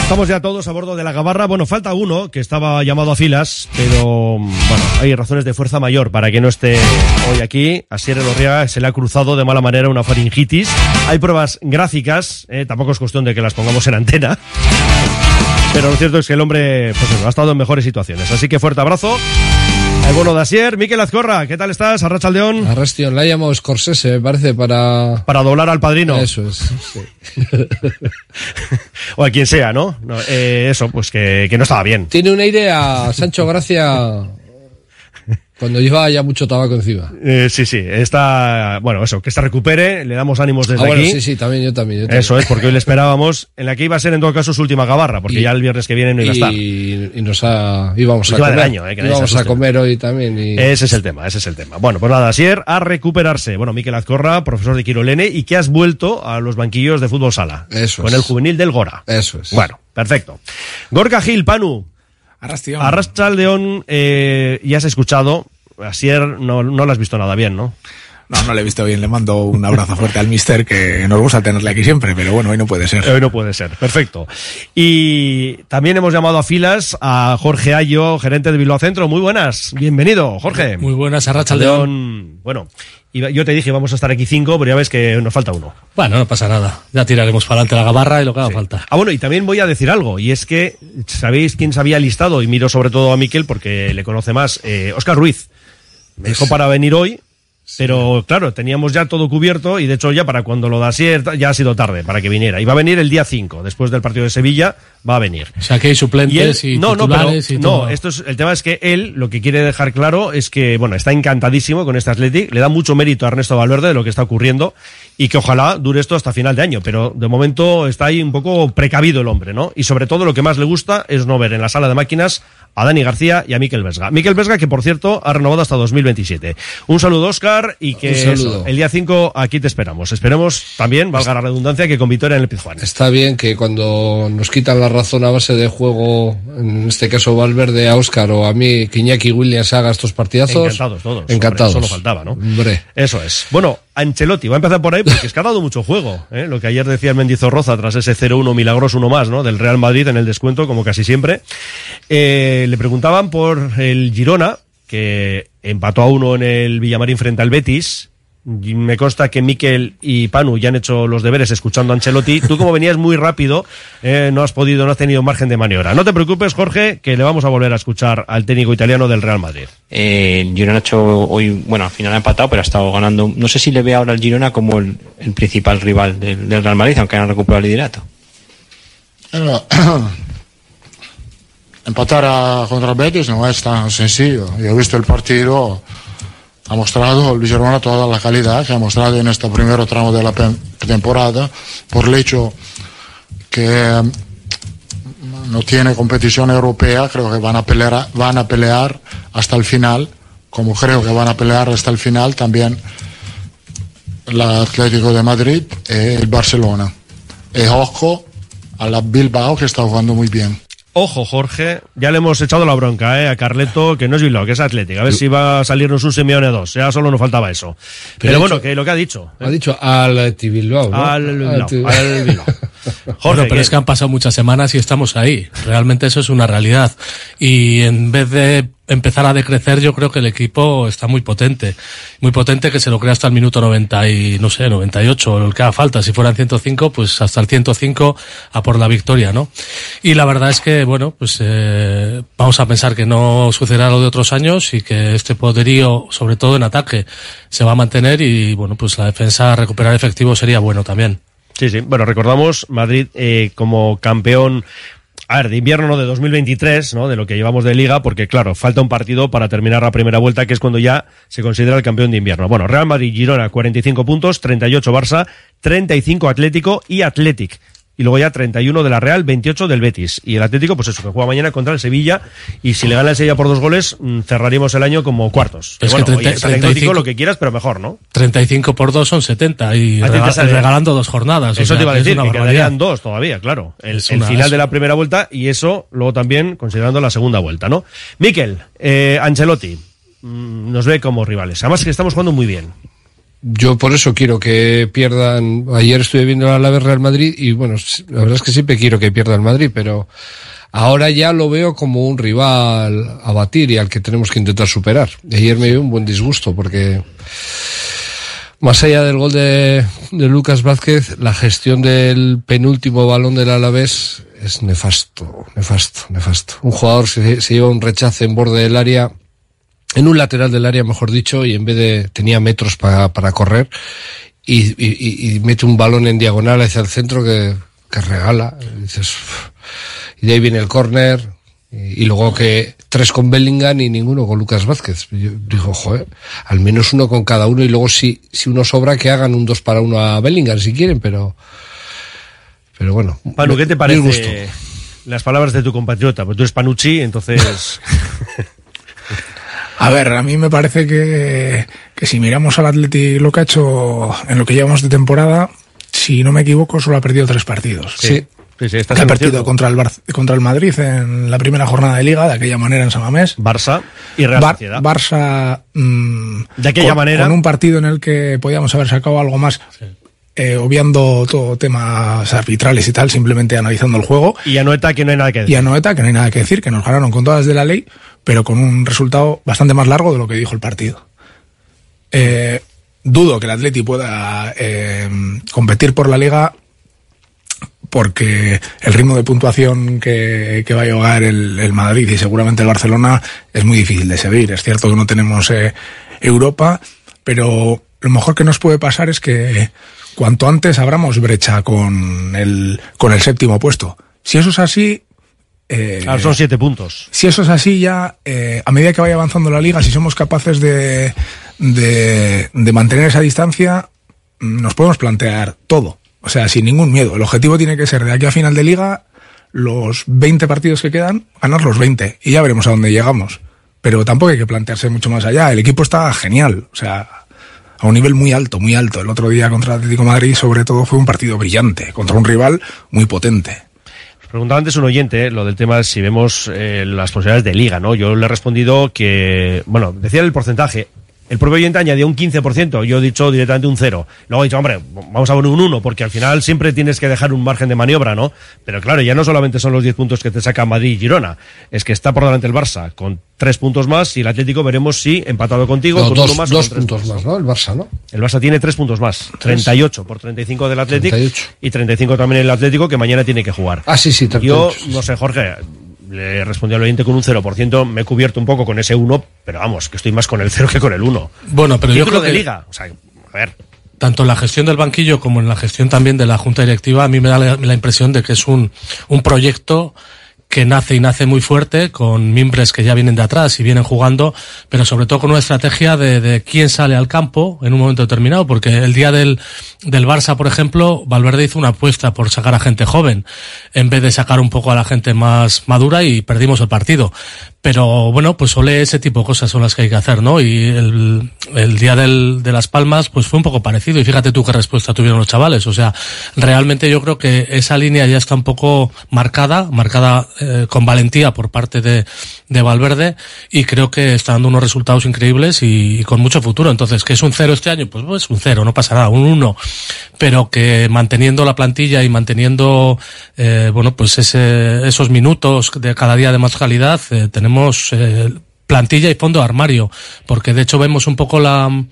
Speaker 3: Estamos ya todos a bordo de la gabarra. Bueno, falta uno que estaba llamado a filas, pero bueno, hay razones de fuerza mayor para que no esté hoy aquí. A Sierra Lorriaga se le ha cruzado de mala manera una faringitis. Hay pruebas gráficas, eh, tampoco es cuestión de que las pongamos en antena. Pero lo cierto es que el hombre pues ha estado en mejores situaciones. Así que fuerte abrazo. El bueno de Asier, Miquel Azcorra, ¿qué tal estás? Arrachaldeón.
Speaker 20: Arrastion, la llamo Scorsese, me parece, para...
Speaker 3: Para doblar al padrino.
Speaker 20: Eso es, sí. (laughs)
Speaker 3: o a quien sea, ¿no? No, eh, eso, pues que, que no estaba bien.
Speaker 20: Tiene una idea, Sancho Gracia, cuando lleva ya mucho tabaco encima.
Speaker 3: Eh, sí, sí, está, bueno, eso, que se recupere, le damos ánimos desde
Speaker 20: Ah, bueno,
Speaker 3: aquí.
Speaker 20: sí, sí, también, yo también. yo también.
Speaker 3: Eso es, porque hoy le esperábamos en la que iba a ser en todo caso su última gabarra, porque
Speaker 20: Y-
Speaker 3: ya el viernes que viene no iba a estar.
Speaker 20: Y, y nos ha, íbamos a
Speaker 3: Última
Speaker 20: comer.
Speaker 3: año, eh, que
Speaker 20: íbamos a comer hoy también. Y...
Speaker 3: Ese es el tema, ese es el tema. Bueno, pues nada, Asier, a recuperarse. Bueno, Miquel Azcorra, profesor de Quirolene, y que has vuelto a los banquillos de fútbol sala.
Speaker 20: Eso
Speaker 3: Con
Speaker 20: es.
Speaker 3: el juvenil del Gora.
Speaker 20: Eso es.
Speaker 3: Bueno, perfecto. Gorka Gil, Panu.
Speaker 21: Arrastion.
Speaker 3: Arrastra León, eh, ya has escuchado. Asier, no, no lo has visto nada bien, ¿no?
Speaker 22: No, no le he visto bien. Le mando un abrazo fuerte al mister que nos gusta tenerle aquí siempre, pero bueno, hoy no puede ser.
Speaker 3: Hoy no puede ser. Perfecto. Y también hemos llamado a filas a Jorge Ayo, gerente de Bilbao Centro. Muy buenas. Bienvenido, Jorge.
Speaker 23: Muy buenas, Arracha
Speaker 3: León. Bueno, yo te dije vamos a estar aquí cinco, pero ya ves que nos falta uno.
Speaker 23: Bueno, no pasa nada. Ya tiraremos para adelante la gabarra y lo que haga falta.
Speaker 3: Ah, bueno, y también voy a decir algo, y es que, ¿sabéis quién se había listado? Y miro sobre todo a Miquel porque le conoce más. Eh, Oscar Ruiz. Me dijo para venir hoy, pero claro, teníamos ya todo cubierto y de hecho ya para cuando lo da ya ha sido tarde para que viniera. Y va a venir el día 5, después del partido de Sevilla, va a venir.
Speaker 23: O sea que hay suplentes y,
Speaker 3: no, no, pero,
Speaker 23: titulares y
Speaker 3: no,
Speaker 23: todo.
Speaker 3: esto es, el tema es que él lo que quiere dejar claro es que, bueno, está encantadísimo con este Athletic, le da mucho mérito a Ernesto Valverde de lo que está ocurriendo y que ojalá dure esto hasta final de año, pero de momento está ahí un poco precavido el hombre, ¿no? Y sobre todo lo que más le gusta es no ver en la sala de máquinas a Dani García y a Miquel Vesga. Miquel Vesga que, por cierto, ha renovado hasta 2027. Un saludo, Oscar, y que eso, el día 5 aquí te esperamos. Esperemos también, valga la redundancia, que con Vitoria en el Pizjuán.
Speaker 20: Está bien que cuando nos quitan la razón a base de juego, en este caso Valverde, a Óscar o a mí, que Iñaki Williams haga estos partidazos.
Speaker 3: Encantados todos.
Speaker 20: Encantados.
Speaker 3: Hombre, solo faltaba, ¿no?
Speaker 20: Hombre.
Speaker 3: Eso es. Bueno, Ancelotti, va a empezar por ahí porque es que ha dado mucho juego. ¿eh? Lo que ayer decía el Mendizorroza tras ese 0-1 milagroso, uno más, ¿no? Del Real Madrid en el descuento, como casi siempre. Eh, le preguntaban por el Girona, que empató a uno en el Villamarín frente al Betis. Me consta que Miquel y Panu ya han hecho los deberes escuchando a Ancelotti. Tú como venías muy rápido, eh, no has podido, no has tenido margen de maniobra. No te preocupes, Jorge, que le vamos a volver a escuchar al técnico italiano del Real Madrid.
Speaker 24: Eh, el Girona ha hecho hoy, bueno, al final ha empatado, pero ha estado ganando. No sé si le ve ahora al Girona como el, el principal rival del, del Real Madrid, aunque han recuperado el liderato. (coughs)
Speaker 10: Empatar a- contra Betis no es tan sencillo. Yo he visto el partido, ha mostrado el Girona toda la calidad que ha mostrado en este primer tramo de la temporada, por el hecho que mm, no tiene competición europea, creo que van a pelear, van a pelear hasta el final, como creo que van a pelear hasta el final también el Atlético de Madrid y el Barcelona. Y ojo a la Bilbao que está jugando muy bien.
Speaker 3: Ojo, Jorge, ya le hemos echado la bronca ¿eh? a Carleto, que no es Bilbao, que es Atlético. A ver si va a salirnos un Simeone 2. Ya solo nos faltaba eso. Pero, bueno,
Speaker 20: dicho-
Speaker 3: que lo que ha dicho.
Speaker 20: Ha dicho al Bilbao, ¿no?
Speaker 3: Al Bilbao,
Speaker 20: Al-
Speaker 3: al Bilbao. (laughs) (laughs)
Speaker 23: Jorge, pero
Speaker 3: ¿qué?
Speaker 23: es que han pasado muchas semanas y estamos ahí. Realmente eso es una realidad. Y en vez de empezar a decrecer, yo creo que el equipo está muy potente. Muy potente que se lo crea hasta el minuto 90 y, no sé, 98, o lo que haga falta. Si fueran 105, pues hasta el 105 a por la victoria, ¿no? Y la verdad es que, bueno, pues eh, vamos a pensar que no sucederá lo de otros años y que este poderío, sobre todo en ataque, se va a mantener y, bueno, pues la defensa, recuperar efectivo sería bueno también.
Speaker 3: Sí, sí. Bueno, recordamos Madrid eh, como campeón. A ver, de invierno no de 2023, ¿no? De lo que llevamos de liga, porque claro, falta un partido para terminar la primera vuelta, que es cuando ya se considera el campeón de invierno. Bueno, Real Madrid, Girona, 45 puntos, 38 Barça, 35 Atlético y Athletic. Y luego ya 31 de la Real, 28 del Betis. Y el Atlético, pues eso, que juega mañana contra el Sevilla. Y si le gana el Sevilla por dos goles, mm, cerraríamos el año como cuartos.
Speaker 23: Es que
Speaker 3: oye,
Speaker 23: 30
Speaker 3: es anecdótico
Speaker 23: 35
Speaker 3: lo que quieras, pero mejor, ¿no?
Speaker 23: 35 por 2 son 70 y
Speaker 3: A ti te
Speaker 23: rega-
Speaker 3: sale-
Speaker 23: regalando dos jornadas. o
Speaker 3: Eso
Speaker 23: sea,
Speaker 3: te iba a decir, que quedarían dos todavía, claro. El, final
Speaker 23: es-
Speaker 3: de la primera vuelta y eso luego también considerando la segunda vuelta, ¿no? Miquel, eh, Ancelotti, mm, nos ve como rivales. Además que estamos jugando muy bien.
Speaker 20: Yo por eso quiero que pierdan. Ayer estuve viendo el Alavés Real Madrid y bueno, la verdad es que siempre quiero que pierda el Madrid, pero ahora ya lo veo como un rival a batir y al que tenemos que intentar superar. Ayer me dio un buen disgusto porque más allá del gol de, de Lucas Vázquez, la gestión del penúltimo balón del Alavés es nefasto, nefasto, nefasto. Un jugador se, se lleva un rechace en borde del área en un lateral del área, mejor dicho, y en vez de tenía metros para, para correr y, y- y- mete un balón en diagonal hacia el centro que, que regala. Y dices, y de ahí viene el córner y, luego que tres con Bellingham y ninguno con Lucas Vázquez. Yo digo, joder, al menos uno con cada uno y luego si, si uno sobra que hagan un dos para uno a Bellingham si quieren, pero, pero bueno.
Speaker 3: Panu, ¿qué te parece las palabras de tu compatriota? Pues tú eres Panucci, entonces... (laughs)
Speaker 22: A ver, a mí me parece que, que si miramos al Atleti lo que ha hecho en lo que llevamos de temporada, si no me equivoco, solo ha perdido tres partidos.
Speaker 20: Sí.
Speaker 3: Sí, sí, esta
Speaker 22: aquel
Speaker 3: sí,
Speaker 22: partido contra el, Bar- contra el Madrid en la primera jornada de Liga, de aquella manera en Samamés.
Speaker 3: Barça y Real
Speaker 22: Bar-
Speaker 3: Sociedad.
Speaker 22: Barça. mm,
Speaker 3: De aquella
Speaker 22: con-
Speaker 3: manera.
Speaker 22: Con un partido en el que podíamos haber sacado algo más. eh, obviando todo temas arbitrales y tal, simplemente analizando el juego.
Speaker 3: Y a Noeta que no hay nada que decir.
Speaker 22: Y a Noeta, que no hay nada que decir, que nos ganaron con todas de la ley, pero con un resultado bastante más largo de lo que dijo el partido. Eh, dudo que el Atleti pueda eh, competir por la liga porque el ritmo de puntuación que, va a llevar el, el Madrid y seguramente el Barcelona es muy difícil de seguir. Es cierto que no tenemos eh, Europa, pero lo mejor que nos puede pasar es que cuanto antes abramos brecha con el, con el séptimo puesto. Si eso es así, eh,
Speaker 3: Ahora son siete puntos.
Speaker 22: si eso es así, ya eh, a medida que vaya avanzando la liga, si somos capaces de, de, de mantener esa distancia, nos podemos plantear todo. O sea, sin ningún miedo. El objetivo tiene que ser de aquí a final de liga, los 20 partidos que quedan, ganar los 20. Y ya veremos a dónde llegamos. Pero tampoco hay que plantearse mucho más allá. El equipo está genial. O sea, a un nivel muy alto, muy alto. El otro día contra el Atlético Madrid, sobre todo, fue un partido brillante, contra un rival muy potente.
Speaker 3: Preguntaba antes un oyente eh, lo del tema si vemos eh, las posibilidades de liga, ¿no? Yo le he respondido que, bueno, decía el porcentaje. El propio oyente añadía un 15%, yo he dicho directamente un 0. Luego he dicho, hombre, vamos a poner un 1, porque al final siempre tienes que dejar un margen de maniobra, ¿no? Pero claro, ya no solamente son los 10 puntos que te saca Madrid y Girona, es que está por delante el Barça con 3 puntos más y el Atlético veremos si empatado contigo,
Speaker 20: No,
Speaker 3: con
Speaker 20: dos
Speaker 3: uno más o
Speaker 20: dos
Speaker 3: con tres
Speaker 20: puntos más, ¿no? El Barça, ¿no?
Speaker 3: El Barça tiene 3 puntos más, 38 por 35 del Atlético
Speaker 20: 38.
Speaker 3: y 35 también el Atlético que mañana tiene que jugar.
Speaker 20: Ah, sí, sí, 38.
Speaker 3: Yo, no sé, Jorge, le respondí al oyente con un 0%, me he cubierto un poco con ese 1, pero vamos, que estoy más con el 0 que con el 1.
Speaker 23: Bueno, pero yo creo
Speaker 3: de
Speaker 23: que-
Speaker 3: liga, o sea, a ver,
Speaker 23: tanto en la gestión del banquillo como en la gestión también de la junta directiva, a mí me da la, la impresión de que es un, un proyecto que nace y nace muy fuerte, con mimbres que ya vienen de atrás y vienen jugando, pero sobre todo con una estrategia de, de quién sale al campo en un momento determinado, porque el día del, del Barça, por ejemplo, Valverde hizo una apuesta por sacar a gente joven, en vez de sacar un poco a la gente más madura y perdimos el partido. Pero bueno, pues solo ese tipo de cosas son las que hay que hacer, ¿no? Y el, el día del, de Las Palmas, pues fue un poco parecido. Y fíjate tú qué respuesta tuvieron los chavales. O sea, realmente yo creo que esa línea ya está un poco marcada, marcada eh, con valentía por parte de, de Valverde. Y creo que está dando unos resultados increíbles y, y con mucho futuro. Entonces, ¿qué es un cero este año? Pues, pues un cero, no pasa nada, un uno. Pero que manteniendo la plantilla y manteniendo, eh, bueno, pues ese, esos minutos de cada día de más calidad, eh, tenemos eh, plantilla y fondo armario, porque de hecho vemos un poco la,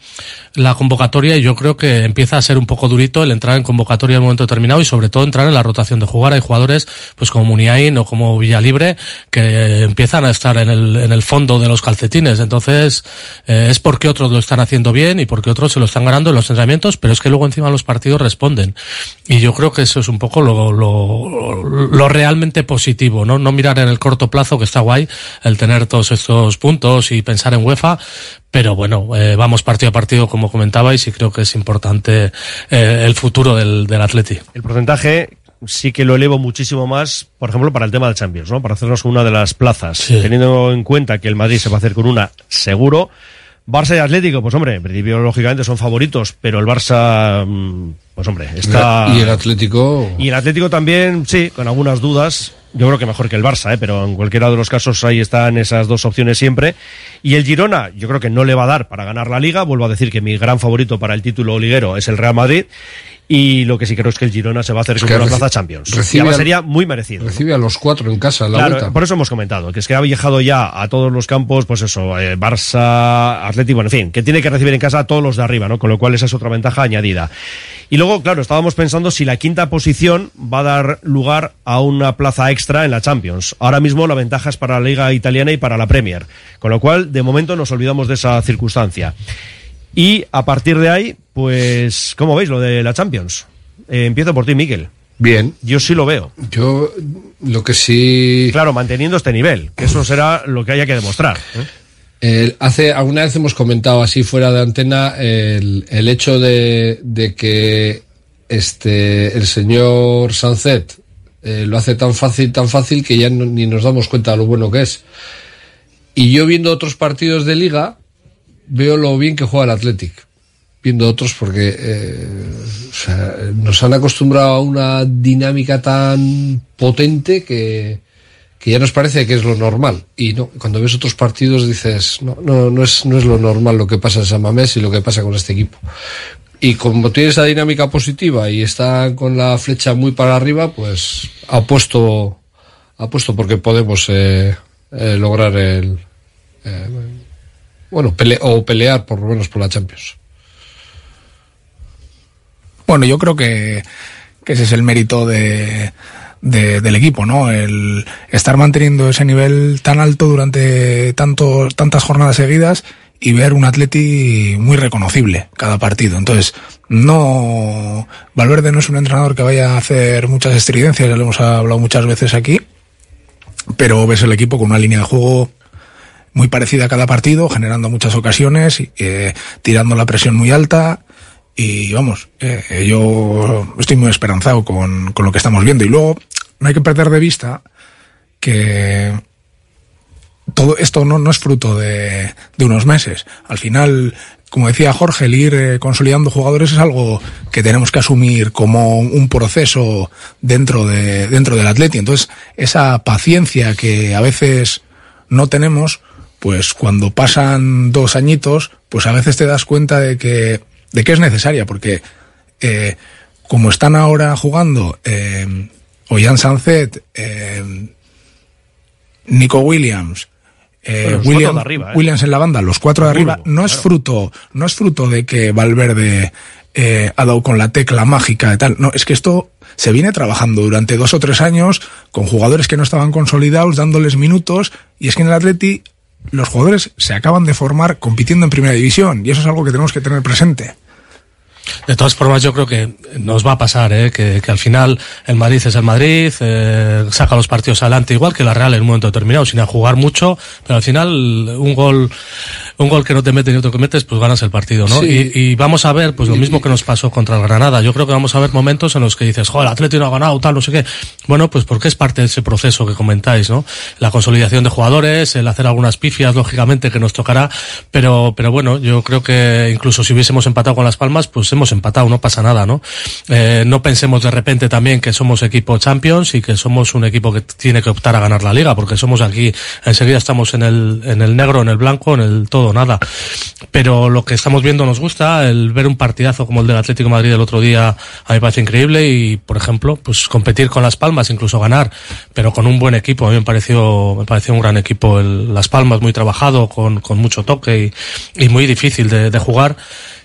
Speaker 23: la convocatoria y yo creo que empieza a ser un poco durito el entrar en convocatoria en un momento determinado y sobre todo entrar en la rotación de jugar. Hay jugadores pues como Muniain o como Villalibre que empiezan a estar en el, en el fondo de los calcetines. Entonces eh, es porque otros lo están haciendo bien y porque otros se lo están ganando en los entrenamientos, pero es que luego encima los partidos responden. Y yo creo que eso es un poco lo, lo, lo realmente positivo, ¿no? No mirar en el corto plazo, que está guay, el tener todos estos puntos y pensar en UEFA, pero bueno, eh, vamos partido a partido, como comentabais, y creo que es importante eh, el futuro del, del Atleti.
Speaker 3: el porcentaje sí que lo elevo muchísimo más, por ejemplo, para el tema del Champions, ¿no? Para hacernos una de las plazas,
Speaker 23: Sí.
Speaker 3: teniendo en cuenta que el Madrid se va a hacer con una seguro. Barça y Atlético, pues hombre, en principio lógicamente son favoritos, pero el Barça, mm, pues hombre, está...
Speaker 20: Y el Atlético.
Speaker 3: Y el Atlético también, sí, con algunas dudas. Yo creo que mejor que el Barça, ¿eh? pero en cualquiera de los casos ahí están esas dos opciones siempre. Y el Girona, yo creo que no le va a dar para ganar la liga. Vuelvo a decir que mi gran favorito para el título liguero es el Real Madrid. Y lo que sí creo es que el Girona se va a hacer
Speaker 20: Es
Speaker 3: con
Speaker 20: que
Speaker 3: una plaza Champions. Y
Speaker 20: recibe
Speaker 3: además
Speaker 20: al-
Speaker 3: sería muy merecido. ¿no?
Speaker 20: Recibe a los cuatro en casa la
Speaker 3: Claro,
Speaker 20: vuelta.
Speaker 3: por eso hemos comentado, que es que ha viajado ya a todos los campos, pues eso, eh, Barça, Atlético, en fin, que tiene que recibir en casa a todos los de arriba, ¿no? Con lo cual esa es otra ventaja añadida. Y luego, claro, estábamos pensando si la quinta posición va a dar lugar a una plaza extra en la Champions. Ahora mismo la ventaja es para la Liga Italiana y para la Premier. Con lo cual, de momento nos olvidamos de esa circunstancia. Y a partir de ahí, pues, ¿cómo veis lo de la Champions? Eh, empiezo por ti, Miquel.
Speaker 20: Bien.
Speaker 3: Yo sí lo veo.
Speaker 20: Yo lo que sí.
Speaker 3: Claro, manteniendo este nivel, que eso será lo que haya que demostrar. ¿eh?
Speaker 20: Eh, hace alguna vez hemos comentado así fuera de antena el, el hecho de, de que este el señor Sancet eh, lo hace tan fácil, tan fácil que ya ni nos damos cuenta de lo bueno que es. Y yo viendo otros partidos de liga veo lo bien que juega el Athletic. viendo otros porque eh, nos han acostumbrado a una dinámica tan potente que, que ya nos parece que es lo normal. Y no, cuando ves otros partidos dices, no, no, no es, no es lo normal lo que pasa en San Mamés y lo que pasa con este equipo. Y como tiene esa dinámica positiva y está con la flecha muy para arriba, pues apuesto, apuesto porque podemos eh, eh, lograr el, eh, bueno, pele o pelear por lo menos por la Champions.
Speaker 22: Bueno, yo creo que, que ese es el mérito de, de- del equipo, ¿no? El estar manteniendo ese nivel tan alto durante tanto, tantas jornadas seguidas y ver un Atleti muy reconocible cada partido. Entonces, no, Valverde no es un entrenador que vaya a hacer muchas estridencias, ya lo hemos hablado muchas veces aquí, pero ves el equipo con una línea de juego muy parecida a cada partido, generando muchas ocasiones, y, eh, tirando la presión muy alta. Y vamos, eh, yo estoy muy esperanzado con, con lo que estamos viendo. Y luego, no hay que perder de vista que todo esto no, no es fruto de, de unos meses. Al final, como decía Jorge, el ir eh, consolidando jugadores es algo que tenemos que asumir como un proceso dentro, de, dentro del Atleti. Entonces, esa paciencia que a veces no tenemos, pues cuando pasan dos añitos, pues a veces te das cuenta de que, de que es necesaria, porque eh, como están ahora jugando eh, Ollán Sancet, eh, Nico Williams, eh, William-
Speaker 3: arriba, ¿eh?
Speaker 22: Williams en la banda, los cuatro de arriba, no es fruto, no es fruto de que Valverde eh, ha dado con la tecla mágica de tal. No, es que esto se viene trabajando durante dos o tres años con jugadores que no estaban consolidados, dándoles minutos, y es que en el Atleti los jugadores se acaban de formar compitiendo en primera división, y eso es algo que tenemos que tener presente.
Speaker 23: De todas formas, yo creo que nos va a pasar, ¿eh? que, que al final el Madrid es el Madrid, eh, saca los partidos adelante igual que la Real en un momento determinado, sin jugar mucho, pero al final un gol, un gol que no te mete y otro que metes, pues ganas el partido, ¿no?
Speaker 20: Sí.
Speaker 23: Y, y vamos a ver, pues lo mismo que nos pasó contra el Granada. Yo creo que vamos a ver momentos en los que dices, joder, el Atlético no ha ganado, tal, no sé qué. Bueno, pues porque es parte de ese proceso que comentáis, ¿no? La consolidación de jugadores, el hacer algunas pifias, lógicamente, que nos tocará, pero, pero bueno, yo creo que incluso si hubiésemos empatado con Las Palmas, pues hemos empatado, no pasa nada, ¿no? Eh, no pensemos de repente también que somos equipo Champions y que somos un equipo que tiene que optar a ganar la liga, porque somos aquí, enseguida estamos en el, en el negro, en el blanco, en el todo, nada. Pero lo que estamos viendo nos gusta, el ver un partidazo como el del Atlético Madrid el otro día, a mí me parece increíble y, por ejemplo, pues competir con Las Palmas, incluso ganar, pero con un buen equipo, a mí me pareció, me pareció un gran equipo el Las Palmas, muy trabajado, con, con mucho toque y, y muy difícil de, de jugar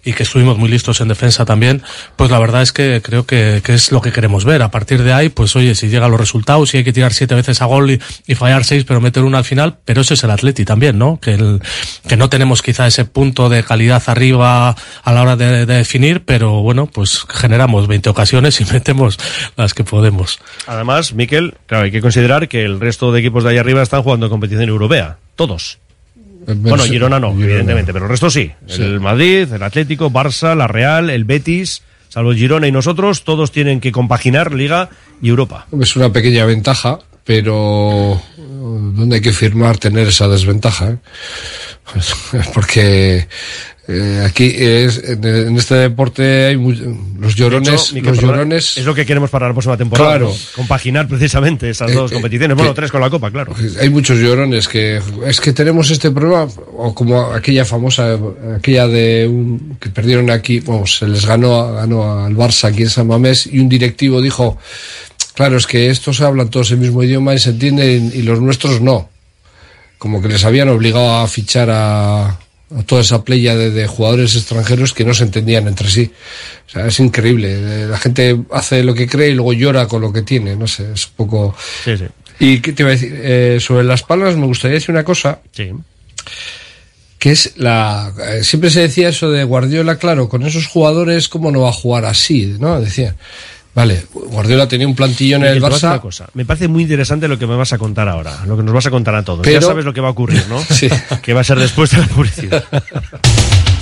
Speaker 23: y que estuvimos muy listos en defensa también, pues la verdad es que creo que, que es lo que queremos ver. A partir de ahí, pues oye, si llegan los resultados, si hay que tirar siete veces a gol y, y fallar seis, pero meter una al final, pero ese es el Atleti también, ¿no? Que, el, que no tenemos quizá ese punto de calidad arriba a la hora de, de definir, pero bueno, pues generamos 20 ocasiones y (laughs) metemos las que podemos.
Speaker 3: Además, Miquel, claro, hay que considerar que el resto de equipos de ahí arriba están jugando en competición europea. Todos. Bueno, Girona no, evidentemente, pero el resto sí.
Speaker 20: Sí.
Speaker 3: El Madrid, el Atlético, Barça, la Real, el Betis, salvo Girona y nosotros, todos tienen que compaginar Liga y Europa.
Speaker 20: Es una pequeña ventaja, pero ¿dónde hay que firmar tener esa desventaja? eh? (laughs) Porque eh, aquí es, en, este deporte hay mu- los llorones,
Speaker 3: hecho,
Speaker 20: los llorones.
Speaker 3: Es lo que queremos para la próxima temporada.
Speaker 20: Claro.
Speaker 3: ¿no? Compaginar precisamente esas
Speaker 20: Eh,
Speaker 3: dos
Speaker 20: eh,
Speaker 3: competiciones. Bueno, tres con la Copa, claro.
Speaker 20: Hay muchos llorones que es que tenemos este problema o como aquella famosa aquella de un, que perdieron aquí, vamos, se les ganó ganó al Barça aquí en San Mamés y un directivo dijo, claro, es que estos hablan todos el mismo idioma y se entienden y los nuestros no. Como que les habían obligado a fichar a toda esa playa de, de jugadores extranjeros que no se entendían entre sí. O sea, es increíble. Eh, La gente hace lo que cree y luego llora con lo que tiene. No sé, es un poco...
Speaker 3: Sí, sí.
Speaker 20: ¿Y qué te iba a decir? Eh, sobre las palmas me gustaría decir una cosa.
Speaker 3: Sí.
Speaker 20: Que es la... eh, siempre se decía eso de Guardiola, claro, con esos jugadores, ¿cómo no va a jugar así? ¿No? Decía, vale, Guardiola tenía un plantillón en el Barça...
Speaker 3: una cosa. Me parece muy interesante lo que me vas a contar ahora, lo que nos vas a contar a todos.
Speaker 20: Pero-
Speaker 3: Ya sabes lo que va a ocurrir, ¿no? (laughs)
Speaker 20: Sí.
Speaker 3: Que va a ser después de la publicidad. (laughs)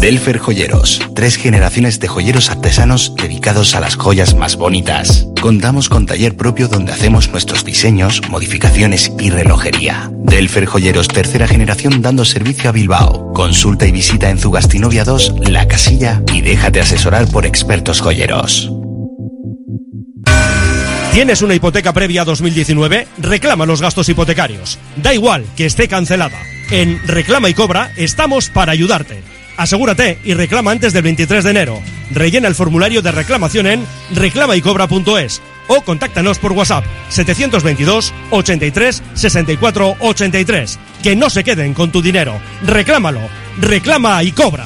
Speaker 25: Delfer Joyeros, tres generaciones de joyeros artesanos dedicados a las joyas más bonitas. Contamos con taller propio donde hacemos nuestros diseños, modificaciones y relojería. Delfer Joyeros, tercera generación dando servicio a Bilbao. Consulta y visita en Zugastinovia 2, La Casilla y déjate asesorar por expertos joyeros.
Speaker 3: ¿Tienes una hipoteca previa a 2019? Reclama los gastos hipotecarios. Da igual que esté cancelada. En Reclama y Cobra estamos para ayudarte. Asegúrate y reclama antes del 23 de enero. Rellena el formulario de reclamación en reclamaycobra.es o contáctanos por WhatsApp 722 83 64 83. Que no se queden con tu dinero. Reclámalo. Reclama y cobra.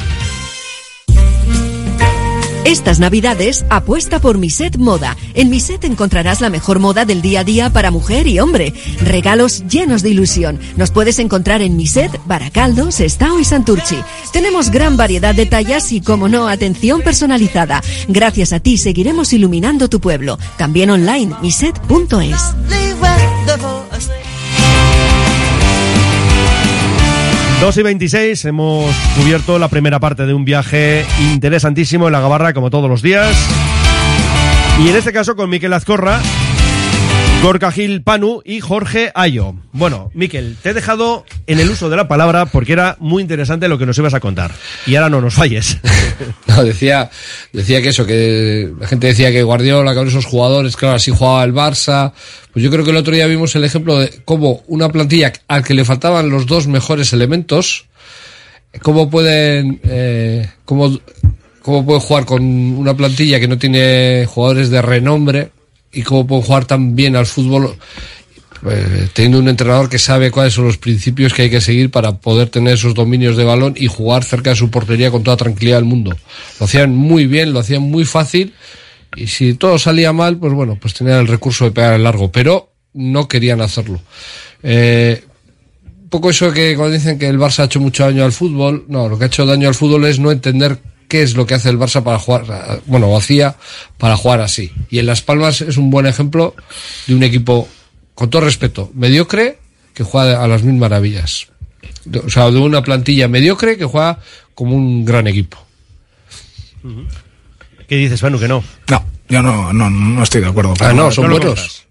Speaker 18: Estas navidades apuesta por Miset Moda. En Miset encontrarás la mejor moda del día a día para mujer y hombre. Regalos llenos de ilusión. Nos puedes encontrar en Miset, Baracaldo, Sestao y Santurchi. Tenemos gran variedad de tallas y, como no, atención personalizada. Gracias a ti seguiremos iluminando tu pueblo. También online, miset.es.
Speaker 3: 2 y 26, hemos cubierto la primera parte de un viaje interesantísimo en la Gabarra, como todos los días. Y en este caso con Miquel Azcorra, Gorka Gil Panu y Jorge Ayo. Bueno, Miquel, te he dejado en el uso de la palabra porque era muy interesante lo que nos ibas a contar. Y ahora no nos falles. (laughs)
Speaker 20: No, decía, decía que eso, que la gente decía que Guardiola, que esos jugadores, claro, así jugaba el Barça. Pues yo creo que el otro día vimos el ejemplo de cómo una plantilla al que le faltaban los dos mejores elementos, cómo pueden, eh, cómo, cómo puede jugar con una plantilla que no tiene jugadores de renombre y cómo pueden jugar tan bien al fútbol eh, teniendo un entrenador que sabe cuáles son los principios que hay que seguir para poder tener esos dominios de balón y jugar cerca de su portería con toda tranquilidad del mundo. Lo hacían muy bien, lo hacían muy fácil y si todo salía mal, pues bueno, pues tenían el recurso de pegar el largo, pero no querían hacerlo. Eh, poco eso que cuando dicen que el Barça ha hecho mucho daño al fútbol, no, lo que ha hecho daño al fútbol es no entender qué es lo que hace el Barça para jugar, bueno, o hacía para jugar así. Y en Las Palmas es un buen ejemplo de un equipo con todo respeto, mediocre que juega a las mil maravillas. O sea, de una plantilla mediocre que juega como un gran equipo.
Speaker 3: ¿Qué dices, Manu, que no?
Speaker 22: No, yo no, no, no estoy de acuerdo.
Speaker 20: Ah, no, son buenos.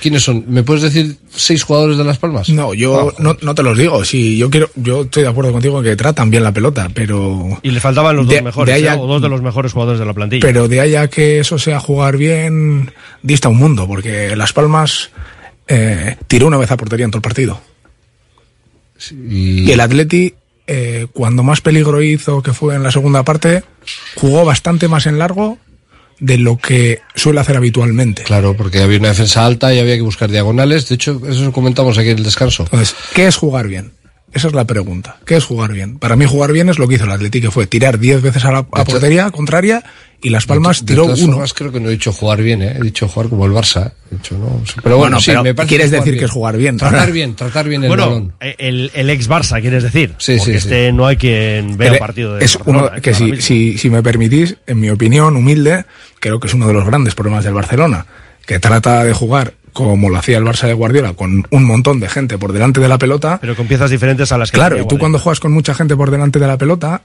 Speaker 20: ¿Quiénes son? ¿Me puedes decir seis jugadores de Las Palmas?
Speaker 22: No, yo no, no te los digo. Sí, yo quiero, yo estoy de acuerdo contigo en que tratan bien la pelota, pero.
Speaker 3: Y le faltaban los
Speaker 22: De-
Speaker 3: dos mejores,
Speaker 22: de
Speaker 3: ¿eh? o dos de los mejores jugadores de la plantilla.
Speaker 22: Pero de ahí a que eso sea jugar bien, dista un mundo, porque Las Palmas eh, tiró una vez a portería en todo el partido. Y el Atleti, eh, cuando más peligro hizo, que fue en la segunda parte, jugó bastante más en largo de lo que suele hacer habitualmente.
Speaker 20: Claro, porque había una defensa alta y había que buscar diagonales. De hecho, eso lo comentamos aquí en el descanso.
Speaker 22: Entonces, ¿qué es jugar bien? Esa es la pregunta. ¿Qué es jugar bien? Para mí jugar bien es lo que hizo el Atleti, que fue tirar 10 veces a la a portería contraria y Las Palmas
Speaker 20: De
Speaker 22: tiró
Speaker 20: todas
Speaker 22: uno.
Speaker 20: formas, creo que no he dicho jugar bien, ¿eh? he dicho jugar como el Barça. He dicho, no, pero bueno,
Speaker 22: Bueno,
Speaker 20: sí,
Speaker 22: pero
Speaker 20: me parece
Speaker 22: quieres decir
Speaker 20: bien.
Speaker 22: que es jugar bien.
Speaker 20: Tratar bien, tratar bien el
Speaker 3: bueno,
Speaker 20: balón.
Speaker 3: eh, el, el ex Barça, quieres decir.
Speaker 20: Sí,
Speaker 3: porque
Speaker 20: sí, sí.
Speaker 3: este no hay quien vea un partido de
Speaker 22: es
Speaker 3: Barcelona,
Speaker 22: uno
Speaker 3: eh,
Speaker 22: que si, si, si me permitís, en mi opinión humilde, creo que es uno de los grandes problemas del Barcelona, que trata de jugar como lo hacía el Barça de Guardiola, con un montón de gente por delante de la pelota.
Speaker 3: Pero con piezas diferentes a las que
Speaker 22: Claro, y tú cuando juegas con mucha gente por delante de la pelota,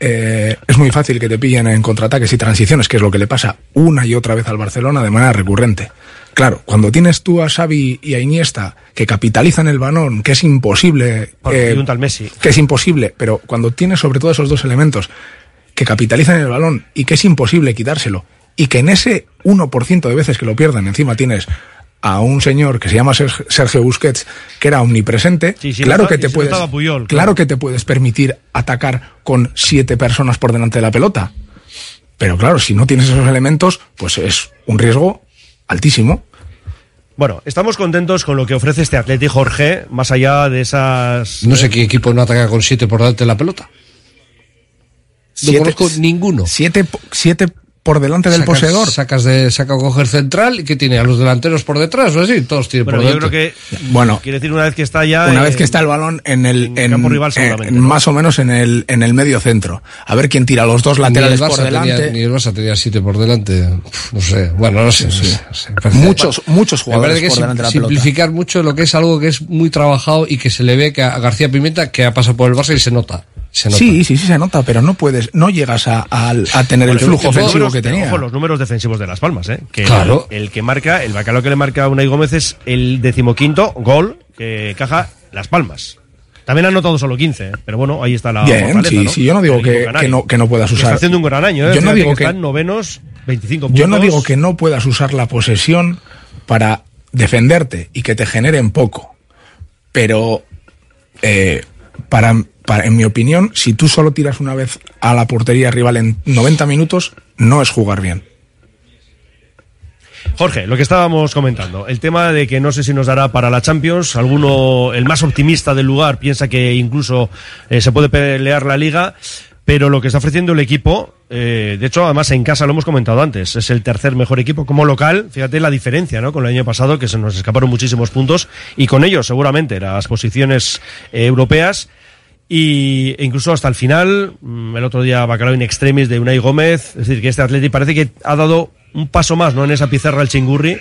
Speaker 22: eh, es muy fácil que te pillen en contraataques y transiciones, que es lo que le pasa una y otra vez al Barcelona de manera recurrente. Claro, cuando tienes tú a Xavi y a Iniesta que capitalizan el balón, que es imposible, eh,
Speaker 3: y un tal Messi.
Speaker 22: que es imposible, pero cuando tienes sobre todo esos dos elementos que capitalizan el balón y que es imposible quitárselo, y que en ese 1% de veces que lo pierdan encima tienes a un señor que se llama Serg- Sergio Busquets, que era omnipresente,
Speaker 3: Sí, sí,
Speaker 22: claro que te puedes,
Speaker 3: Puyol,
Speaker 22: claro
Speaker 3: claro.
Speaker 22: que te puedes permitir atacar con siete personas por delante de la pelota. Pero claro, si no tienes esos elementos, pues es un riesgo altísimo.
Speaker 3: Bueno, estamos contentos con lo que ofrece este Atleti Jorge, más allá de esas...
Speaker 20: No sé qué equipo no ataca con siete por delante de la pelota. No conozco ninguno.
Speaker 22: Siete, siete por delante del
Speaker 20: Sacas-
Speaker 22: poseedor.
Speaker 20: Sacas de saca a coger central y que tiene a los delanteros por detrás o así, todos tienen
Speaker 3: Bueno,
Speaker 20: por
Speaker 3: yo
Speaker 20: delante.
Speaker 3: creo que...
Speaker 22: Bueno.
Speaker 3: Quiere decir, una vez que está ya...
Speaker 22: Una
Speaker 3: eh,
Speaker 22: vez que está el balón en el en,
Speaker 3: campo rival,
Speaker 22: en-
Speaker 3: seguramente,
Speaker 22: en
Speaker 3: ¿no?
Speaker 22: más o menos en el en el medio centro. A ver quién tira los dos laterales por delante.
Speaker 20: tenía- ni el Barça tenía siete por delante. No sé, bueno, no sé. no sé, no
Speaker 22: Muchos- muchos
Speaker 20: Me
Speaker 22: jugadores
Speaker 20: parece que
Speaker 22: por
Speaker 20: es
Speaker 22: delante de la pelota.
Speaker 20: simplificar mucho lo que es algo que es muy trabajado y que se le ve que a García Pimienta que ha pasado por el Barça y se nota. Se nota.
Speaker 22: Sí, sí, sí se nota, pero no puedes, no llegas a, a- a tener el flujo ofensivo
Speaker 3: números-
Speaker 22: que tenía.
Speaker 3: Ojo, los números defensivos de Las Palmas, ¿eh? Que
Speaker 20: Claro.
Speaker 3: El, el que marca, el bacalao que le marca a Unai Gómez es el decimoquinto gol que caja Las Palmas. También ha anotado solo 15, ¿eh? pero bueno, ahí está la
Speaker 22: Bien, sí,
Speaker 3: ¿no?
Speaker 22: sí, yo no digo que, no, que no puedas usar.
Speaker 3: Está haciendo un gran año, ¿eh?
Speaker 22: Yo no digo
Speaker 3: que
Speaker 22: que,
Speaker 3: están novenos, 25 puntos.
Speaker 22: yo no digo que no puedas usar la posesión para defenderte y que te generen poco, pero eh, para, en mi opinión, si tú solo tiras una vez a la portería rival en 90 minutos, no es jugar bien.
Speaker 3: Jorge, lo que estábamos comentando, el tema de que no sé si nos dará para la Champions, alguno, el más optimista del lugar, piensa que incluso eh, se puede pelear la liga, pero lo que está ofreciendo el equipo, eh, de hecho, además en casa lo hemos comentado antes, es el tercer mejor equipo como local, fíjate la diferencia, ¿no? Con el año pasado, que se nos escaparon muchísimos puntos, y con ellos seguramente las posiciones eh, europeas, y e incluso hasta el final, mm, el otro día Bacalao in extremis de Unai Gómez, es decir, que este Atleti parece que ha dado un paso más, ¿no? En esa pizarra el chingurri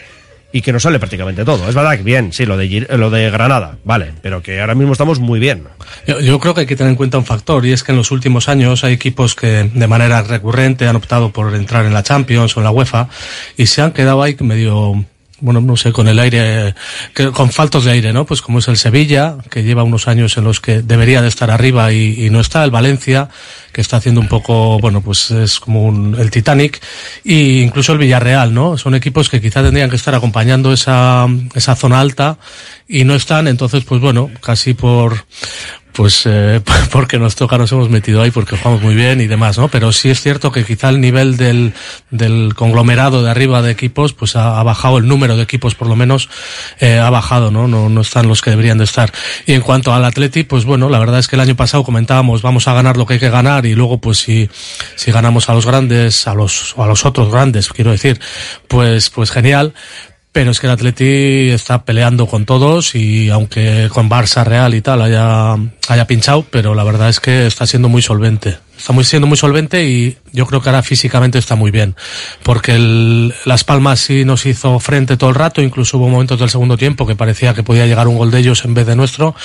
Speaker 3: y que nos sale prácticamente todo. Es verdad que bien, sí, lo de, lo de Granada, vale, pero que ahora mismo estamos muy bien.
Speaker 23: Yo, creo que hay que tener en cuenta un factor y es que en los últimos años hay equipos que de manera recurrente han optado por entrar en la Champions o en la UEFA y se han quedado ahí medio bueno, no sé, con el aire, con faltos de aire, ¿no? Pues como es el Sevilla, que lleva unos años en los que debería de estar arriba y no está, el Valencia, que está haciendo un poco, bueno, pues es como un, el Titanic, y incluso el Villarreal, ¿no? Son equipos que quizá tendrían que estar acompañando esa, esa zona alta y no están, entonces, pues bueno, casi por, pues eh, (laughs) porque nos toca, nos hemos metido ahí porque jugamos muy bien y demás, ¿no? Pero sí es cierto que quizá el nivel del, del conglomerado de arriba de equipos, pues ha, ha bajado el número de equipos, por lo menos, eh, ha bajado, ¿no? ¿no? No están los que deberían de estar. Y en cuanto al Atleti, pues bueno, la verdad es que el año pasado comentábamos, vamos a ganar lo que hay que ganar y luego, pues si, si ganamos a los grandes, a los, a los otros grandes, quiero decir, pues, pues genial. Pero es que el Atleti está peleando con todos y aunque con Barça Real y tal haya, haya pinchado, pero la verdad es que está siendo muy solvente. Está muy, siendo muy solvente y yo creo que ahora físicamente está muy bien. Porque el, Las Palmas sí nos hizo frente todo el rato, incluso hubo momentos del segundo tiempo que parecía que podía llegar un gol de ellos en vez de nuestro.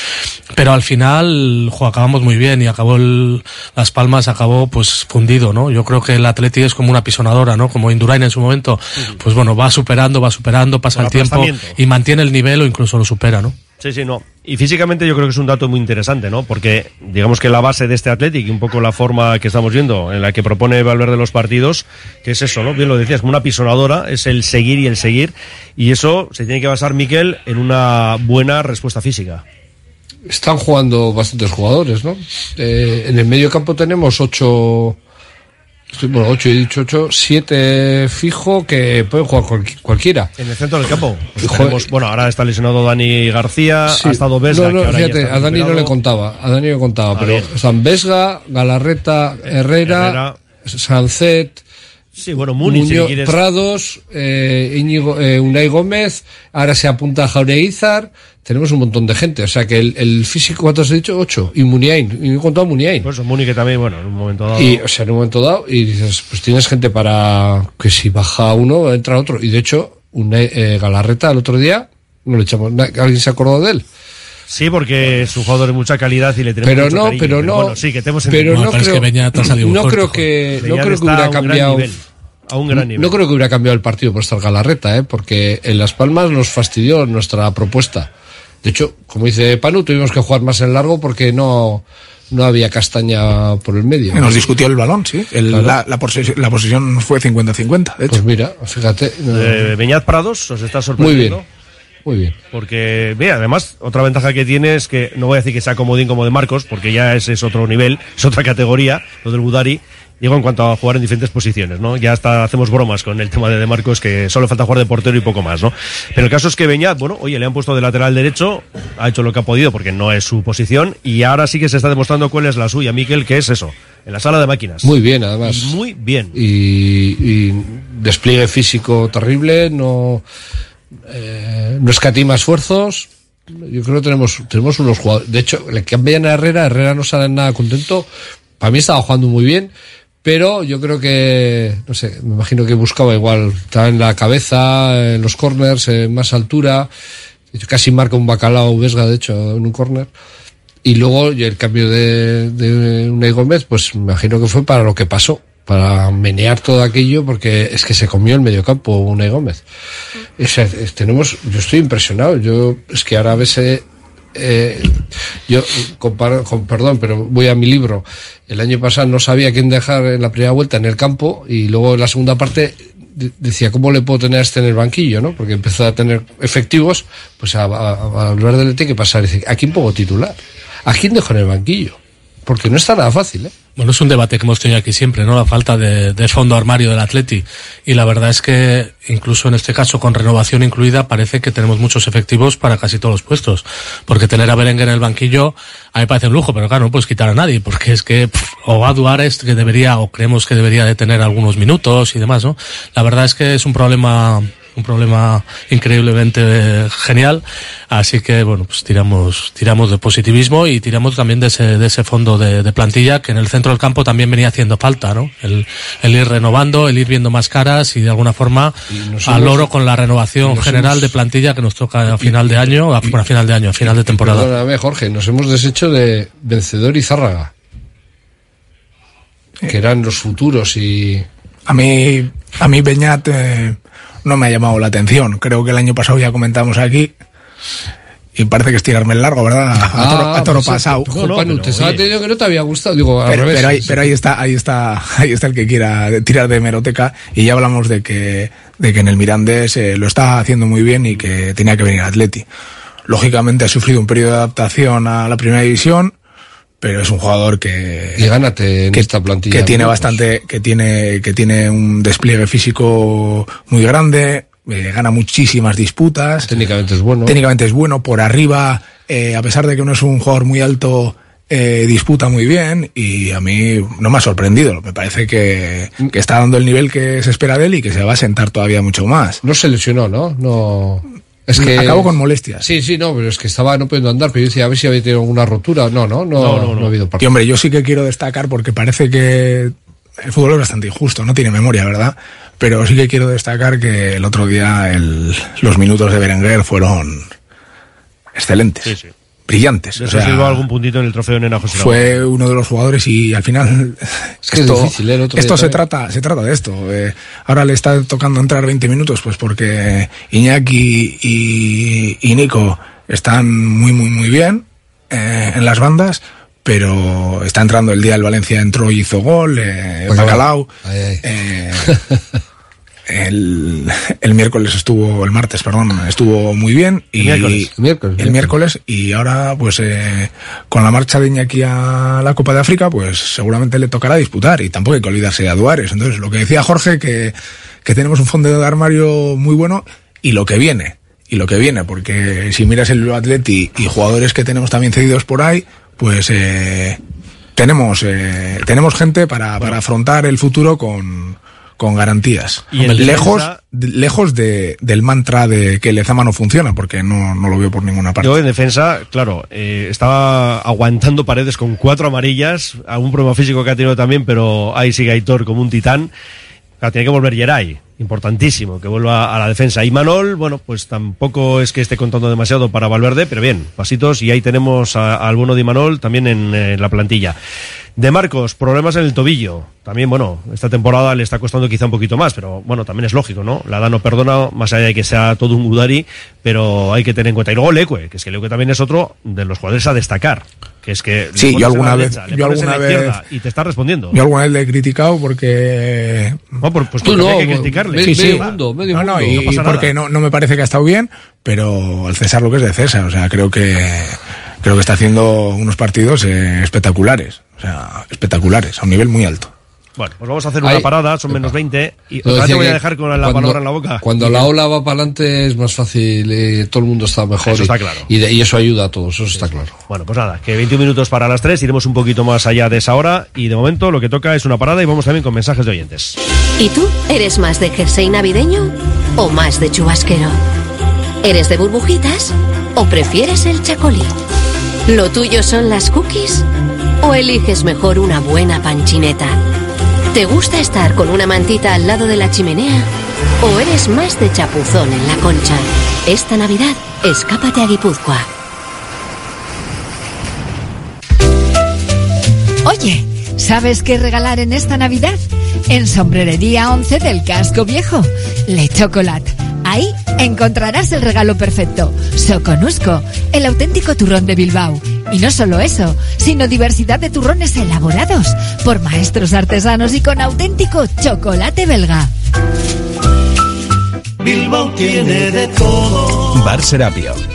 Speaker 23: Pero al final, jo, acabamos muy bien y acabó el, Las Palmas acabó pues fundido, ¿no? Yo creo que el Atleti es como una pisonadora, ¿no? Como Indurain en su momento, pues bueno, va superando, va superando, pasa el tiempo y mantiene el nivel o incluso lo supera, ¿no?
Speaker 3: Sí, sí, no. Y físicamente yo creo que es un dato muy interesante, ¿no? Porque digamos que la base de este Athletic y un poco la forma que estamos viendo en la que propone Valverde los partidos, que es eso, ¿no? Bien lo decías, como una pisonadora, es el seguir y el seguir. Y eso se tiene que basar, Miquel, en una buena respuesta física.
Speaker 20: Están jugando bastantes jugadores, ¿no? Eh, en el medio campo tenemos ocho, estoy- bueno, ocho, he dicho ocho, siete fijo que pueden jugar cualqui- cualquiera.
Speaker 3: En el centro del campo. pues tenemos- bueno, ahora está lesionado Dani García,
Speaker 20: Sí.
Speaker 3: ha estado Vesga,
Speaker 20: No, no, fíjate, a Dani no le contaba, a Dani no le contaba,
Speaker 3: Ah,
Speaker 20: pero están Vesga, Galarreta, Herrera,
Speaker 3: Herrera.
Speaker 20: Sancet,
Speaker 3: Sí, bueno, si
Speaker 20: Muñoz,
Speaker 3: quieres.
Speaker 20: Prados, eh, Íñigo, eh, Unai Gómez, ahora se apunta Jaure Izar, tenemos un montón de gente, o sea que el, el físico, ¿cuántos has dicho? Ocho, y Muniain, y he contado Muniain.
Speaker 3: Pues Muni que también, bueno, en un momento dado.
Speaker 20: Y, o sea, en un momento dado, y dices, pues tienes gente para que si baja uno, entra otro. Y de hecho, Unai, eh, Galarreta el otro día, no le echamos, ¿alguien se acordó de él?
Speaker 3: Sí, porque es un jugador de mucha calidad y le tenemos
Speaker 20: Pero
Speaker 3: mucho
Speaker 20: no,
Speaker 3: cariño,
Speaker 20: pero no,
Speaker 3: Bueno, sí, que tenemos
Speaker 20: pero no
Speaker 23: pero es
Speaker 20: creo,
Speaker 23: que
Speaker 20: no
Speaker 23: fuerte,
Speaker 20: creo que, no creo que hubiera
Speaker 3: a un gran
Speaker 20: cambiado.
Speaker 3: nivel, a un gran nivel.
Speaker 20: No creo que hubiera cambiado el partido por estar Galarreta, ¿eh? porque en Las Palmas nos fastidió nuestra propuesta. De hecho, como dice Panu, tuvimos que jugar más en largo porque no, no había castaña por el medio.
Speaker 22: Nos discutió el balón, sí. El-
Speaker 20: Claro.
Speaker 22: la, la posesión, la posesión fue 50-50, de hecho.
Speaker 20: Pues mira, fíjate. no-
Speaker 3: Eh, Beñat Prados os está
Speaker 20: Muy
Speaker 3: sorprendiendo.
Speaker 20: bien, muy bien.
Speaker 3: Porque, ve, además, otra ventaja que tiene es que no voy a decir que sea comodín como de Marcos, porque ya ese es otro nivel, es otra categoría, lo del Budari. Digo, en cuanto a jugar en diferentes posiciones, ¿no? Ya hasta hacemos bromas con el tema de De Marcos, que solo falta jugar de portero y poco más, ¿no? Pero el caso es que Beñat, bueno, oye, le han puesto de lateral derecho, ha hecho lo que ha podido porque no es su posición, y ahora sí que se está demostrando cuál es la suya, Miquel, que es eso, en la sala de máquinas.
Speaker 20: Muy bien, además.
Speaker 3: Muy bien.
Speaker 20: Y, y despliegue físico terrible, no, eh, no escatima esfuerzos. Yo creo que tenemos, tenemos unos jugadores. De hecho, le cambian a Herrera, Herrera no sale nada contento. Para mí estaba jugando muy bien, pero yo creo que, no sé, me imagino que buscaba igual, estaba en la cabeza, en los corners, en más altura. Casi marca un bacalao Vesga, de hecho, en un corner. Y luego el cambio de, de Unai Gómez, pues me imagino que fue para lo que pasó, para menear todo aquello, porque es que se comió el mediocampo Unai Gómez. O sea, tenemos, yo estoy impresionado, yo, es que ahora a veces, eh, yo, comparo, con, perdón, pero voy a mi libro, el año pasado no sabía quién dejar en la primera vuelta en el campo, y luego en la segunda parte de- decía, ¿cómo le puedo tener a este en el banquillo? ¿no? Porque empezó a tener efectivos, pues a, a, a del que pasar, dice, ¿a quién pongo titular? ¿A quién dejo en el banquillo? Porque no está nada fácil, ¿eh?
Speaker 23: Bueno, es un debate que hemos tenido aquí siempre, ¿no? La falta de, de fondo armario del Atleti. Y la verdad es que, incluso en este caso, con renovación incluida, parece que tenemos muchos efectivos para casi todos los puestos. Porque tener a Berenguer en el banquillo, a mí parece un lujo, pero claro, no puedes quitar a nadie, porque es que, pff, o a Duárez, que debería, o creemos que debería de tener algunos minutos y demás, ¿no? La verdad es que es un problema, un problema increíblemente genial. Así que, bueno, pues tiramos, tiramos de positivismo y tiramos también de ese, de ese fondo de, de plantilla que en el centro del campo también venía haciendo falta, ¿no? El, el ir renovando, el ir viendo más caras y de alguna forma al loro con la renovación general
Speaker 20: hemos-
Speaker 23: de plantilla que nos toca a final de año, a, bueno, a final de año, a final de temporada.
Speaker 20: Perdóname, Jorge, nos hemos deshecho de Vencedor y Zárraga. Que eran los futuros y.
Speaker 22: A mí, a mí Beñat eh, no me ha llamado la atención. Creo que el año pasado ya comentamos aquí. Y parece que es tirarme el largo, ¿verdad? A, a toro, a toro
Speaker 20: pues,
Speaker 22: pasado.
Speaker 20: te estaba teniendo que no te había gustado. Digo, al
Speaker 22: pero,
Speaker 20: revés.
Speaker 22: pero ahí, pero ahí está, ahí está, (laughs) ahí está el que quiera tirar de hemeroteca y ya hablamos de que, de que en el Mirandés eh, lo está haciendo muy bien y que tenía que venir Atleti. Lógicamente ha sufrido un periodo de adaptación a la primera división, pero es un jugador que
Speaker 20: Y gánate en
Speaker 22: que,
Speaker 20: esta plantilla.
Speaker 22: que tiene bastante, que tiene, que tiene un despliegue físico muy grande, eh, gana muchísimas disputas.
Speaker 20: Técnicamente es bueno.
Speaker 22: Técnicamente es bueno, por arriba, eh, a pesar de que no es un jugador muy alto, eh, disputa muy bien y a mí no me ha sorprendido. Me parece que, que está dando el nivel que se espera de él y que se va a sentar todavía mucho más.
Speaker 20: No se lesionó, ¿no? No. Es que.
Speaker 22: Acabó con molestias.
Speaker 20: Sí, sí, no, pero es que estaba no pudiendo andar, pero yo decía a ver si había tenido alguna rotura. No, no, no, no, ha habido
Speaker 22: Y
Speaker 20: partido.
Speaker 22: hombre, yo sí que quiero destacar porque parece que el fútbol es bastante injusto, no tiene memoria, ¿verdad? Pero sí que quiero destacar que el otro día el- los minutos de Berenguer fueron excelentes, brillantes. O
Speaker 3: eso
Speaker 22: sea,
Speaker 3: algún puntito en el trofeo Nena José
Speaker 22: fue uno de los jugadores y al final (laughs)
Speaker 20: Es que es difícil, ¿eh? El otro
Speaker 22: esto se trata se trata de esto Eh, ahora le está tocando entrar 20 minutos pues porque Iñaki y, y Nico están muy muy muy bien eh, en las bandas pero está entrando el día el Valencia entró y hizo gol eh,
Speaker 20: Bacalao.
Speaker 22: Bacalao
Speaker 20: Ay, ay.
Speaker 22: El, el miércoles estuvo, el martes, perdón, estuvo muy bien. Y,
Speaker 20: El miércoles, el miércoles,
Speaker 22: el miércoles, y ahora, pues, eh, con la marcha de Iñaki a la Copa de África, pues seguramente le tocará disputar. Y tampoco hay que olvidarse de Aduares. Entonces, lo que decía Jorge, que, que tenemos un fondo de armario muy bueno, y lo que viene. Y lo que viene, porque si miras el Atleti y jugadores que tenemos también cedidos por ahí, pues eh, tenemos, eh, tenemos gente para, para afrontar el futuro con, con garantías.
Speaker 3: Y
Speaker 22: lejos de- lejos de, del mantra de que Lezama no funciona, porque no, no lo veo por ninguna parte.
Speaker 3: Yo en defensa, claro, eh, estaba aguantando paredes con cuatro amarillas, algún problema físico que ha tenido también, pero ahí sigue Aitor como un titán. Claro, tiene que volver Geray, importantísimo, que vuelva a la defensa. Y Manol, bueno, pues tampoco es que esté contando demasiado para Valverde, pero bien, pasitos, y ahí tenemos a- al bueno de Manol también en, la plantilla. De Marcos, problemas en el tobillo. También, bueno, esta temporada le está costando quizá un poquito más, pero bueno, también es lógico, ¿no? La edad no perdona, más allá de que sea todo un Udari, pero hay que tener en cuenta. Y luego Leque, que es que Leque también es otro de los jugadores a destacar. Que es que
Speaker 22: Sí, yo alguna vez-
Speaker 3: derecha,
Speaker 22: yo alguna vez-
Speaker 3: y te está respondiendo.
Speaker 22: Yo alguna vez le he criticado porque...
Speaker 3: No, pues
Speaker 22: Tú
Speaker 3: porque
Speaker 22: no,
Speaker 3: hay que
Speaker 22: pues,
Speaker 3: criticarle.
Speaker 22: Sí, sí.
Speaker 3: mundo,
Speaker 22: no, no,
Speaker 3: mundo,
Speaker 22: y,
Speaker 3: no
Speaker 22: porque no, no me parece que ha estado bien, pero al César lo que es de César. O sea, creo que creo que está haciendo unos partidos eh, espectaculares. O sea, espectaculares, a un nivel muy alto.
Speaker 3: Bueno, pues vamos a hacer una parada, son menos 20, y otra vez te voy a dejar con la
Speaker 20: cuando-
Speaker 3: palabra en la boca.
Speaker 20: Cuando la ola va para adelante es más fácil, eh, todo el mundo está mejor.
Speaker 3: Eso
Speaker 20: y-
Speaker 3: está claro.
Speaker 20: Y, de- y eso ayuda a todos, eso está claro.
Speaker 3: Bueno, pues nada, que 21 minutos para las 3, iremos un poquito más allá de esa hora, y de momento lo que toca es una parada y vamos también con mensajes de oyentes.
Speaker 26: ¿Y tú? ¿Eres más de jersey navideño o más de chubasquero? ¿Eres de burbujitas o prefieres el chacolí? ¿Lo tuyo son las cookies o eliges mejor una buena panchineta? ¿Te gusta estar con una mantita al lado de la chimenea o eres más de chapuzón en la concha? Esta Navidad, escápate a Guipúzcoa.
Speaker 4: Oye, ¿sabes qué regalar en esta Navidad? En Sombrerería 11 del Casco Viejo, Le Chocolate. Ahí encontrarás el regalo perfecto. Soconusco, el auténtico turrón de Bilbao. Y no solo eso, sino diversidad de turrones elaborados por maestros artesanos y con auténtico chocolate belga.
Speaker 27: Bilbao tiene de todo.
Speaker 13: Bar Serapio.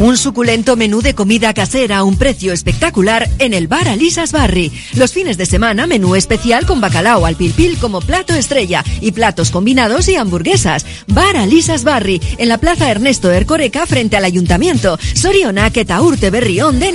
Speaker 18: Un suculento menú de comida casera a un precio espectacular en el bar Alisas Barri. Los fines de semana, menú especial con bacalao al pilpil como plato estrella y platos combinados y hamburguesas. Bar Alisas Barri, en la plaza Ernesto Ercoreca frente al ayuntamiento. Soriona, Urte Berrión de.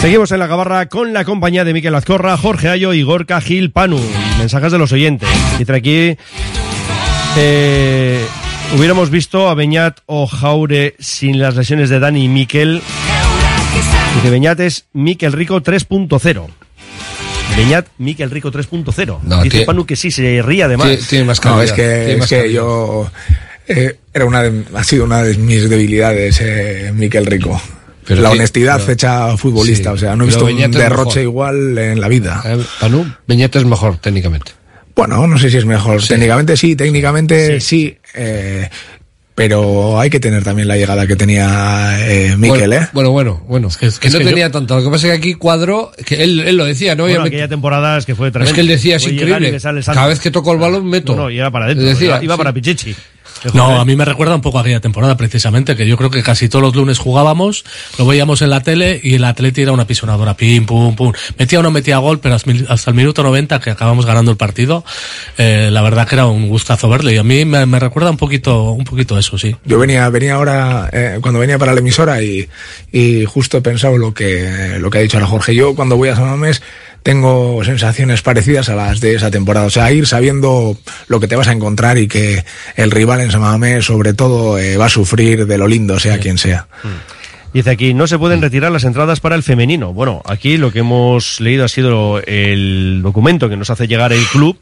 Speaker 3: Seguimos en la gabarra con la compañía de Miquel Azcorra, Jorge Ayo y Gorka Gil Panu. Mensajes de los oyentes. Dice aquí. eh, Hubiéramos visto a Beñat o Jaure sin las lesiones de Dani y Miquel. Dice Beñat es Miquel Rico 3.0. Beñat, Miquel Rico 3.0.
Speaker 22: No,
Speaker 3: Dice
Speaker 22: tiene-
Speaker 3: Panu que sí, se ría de más.
Speaker 22: No, es que, es que yo. eh, era una de- ha sido una de mis debilidades, eh, Miquel Rico.
Speaker 20: Pero
Speaker 22: la honestidad
Speaker 20: pero-
Speaker 22: hecha futbolista.
Speaker 20: sí,
Speaker 22: o sea, no he visto un
Speaker 20: Beñat es
Speaker 22: derroche igual en la vida.
Speaker 20: Eh, Panu, es mejor técnicamente.
Speaker 22: Bueno, no sé si es mejor. Técnicamente sí, técnicamente sí. eh, pero hay que tener también la llegada que tenía eh, Miquel,
Speaker 20: bueno,
Speaker 22: ¿eh?
Speaker 20: Bueno, bueno, bueno. que,
Speaker 22: es
Speaker 20: no
Speaker 22: que
Speaker 20: tenía
Speaker 22: yo-
Speaker 20: tanto. Lo que pasa es que aquí cuadró, que él, él lo decía, ¿no?
Speaker 3: Bueno, aquella temporada es que fue tremendo.
Speaker 20: es que él decía, es increíble. Cada vez que toco el balón, meto.
Speaker 3: No, no, y era para adentro.
Speaker 20: Decía,
Speaker 3: iba iba
Speaker 20: sí.
Speaker 3: para Pichichi.
Speaker 23: No, a mí me recuerda un poco a aquella temporada precisamente, que yo creo que casi todos los lunes jugábamos, lo veíamos en la tele y el Atleti era una pisonadora, pim, pum, pum. Metía o no metía gol, pero hasta el- minuto 90 que acabamos ganando el partido, eh, la verdad que era un gustazo verle y a mí me, me recuerda un poquito, un poquito eso, sí.
Speaker 22: Yo venía, venía ahora, eh, cuando venía para la emisora y, y justo he pensado lo que, lo que ha dicho ahora Jorge. Yo cuando voy a San Mamés tengo sensaciones parecidas a las de esa temporada. O sea, ir sabiendo lo que te vas a encontrar y que el rival en San Mamés sobre todo eh, va a sufrir de lo lindo, sea quien sea.
Speaker 3: Dice aquí, no se pueden retirar las entradas para el femenino. Bueno, aquí lo que hemos leído ha sido el documento que nos hace llegar el club,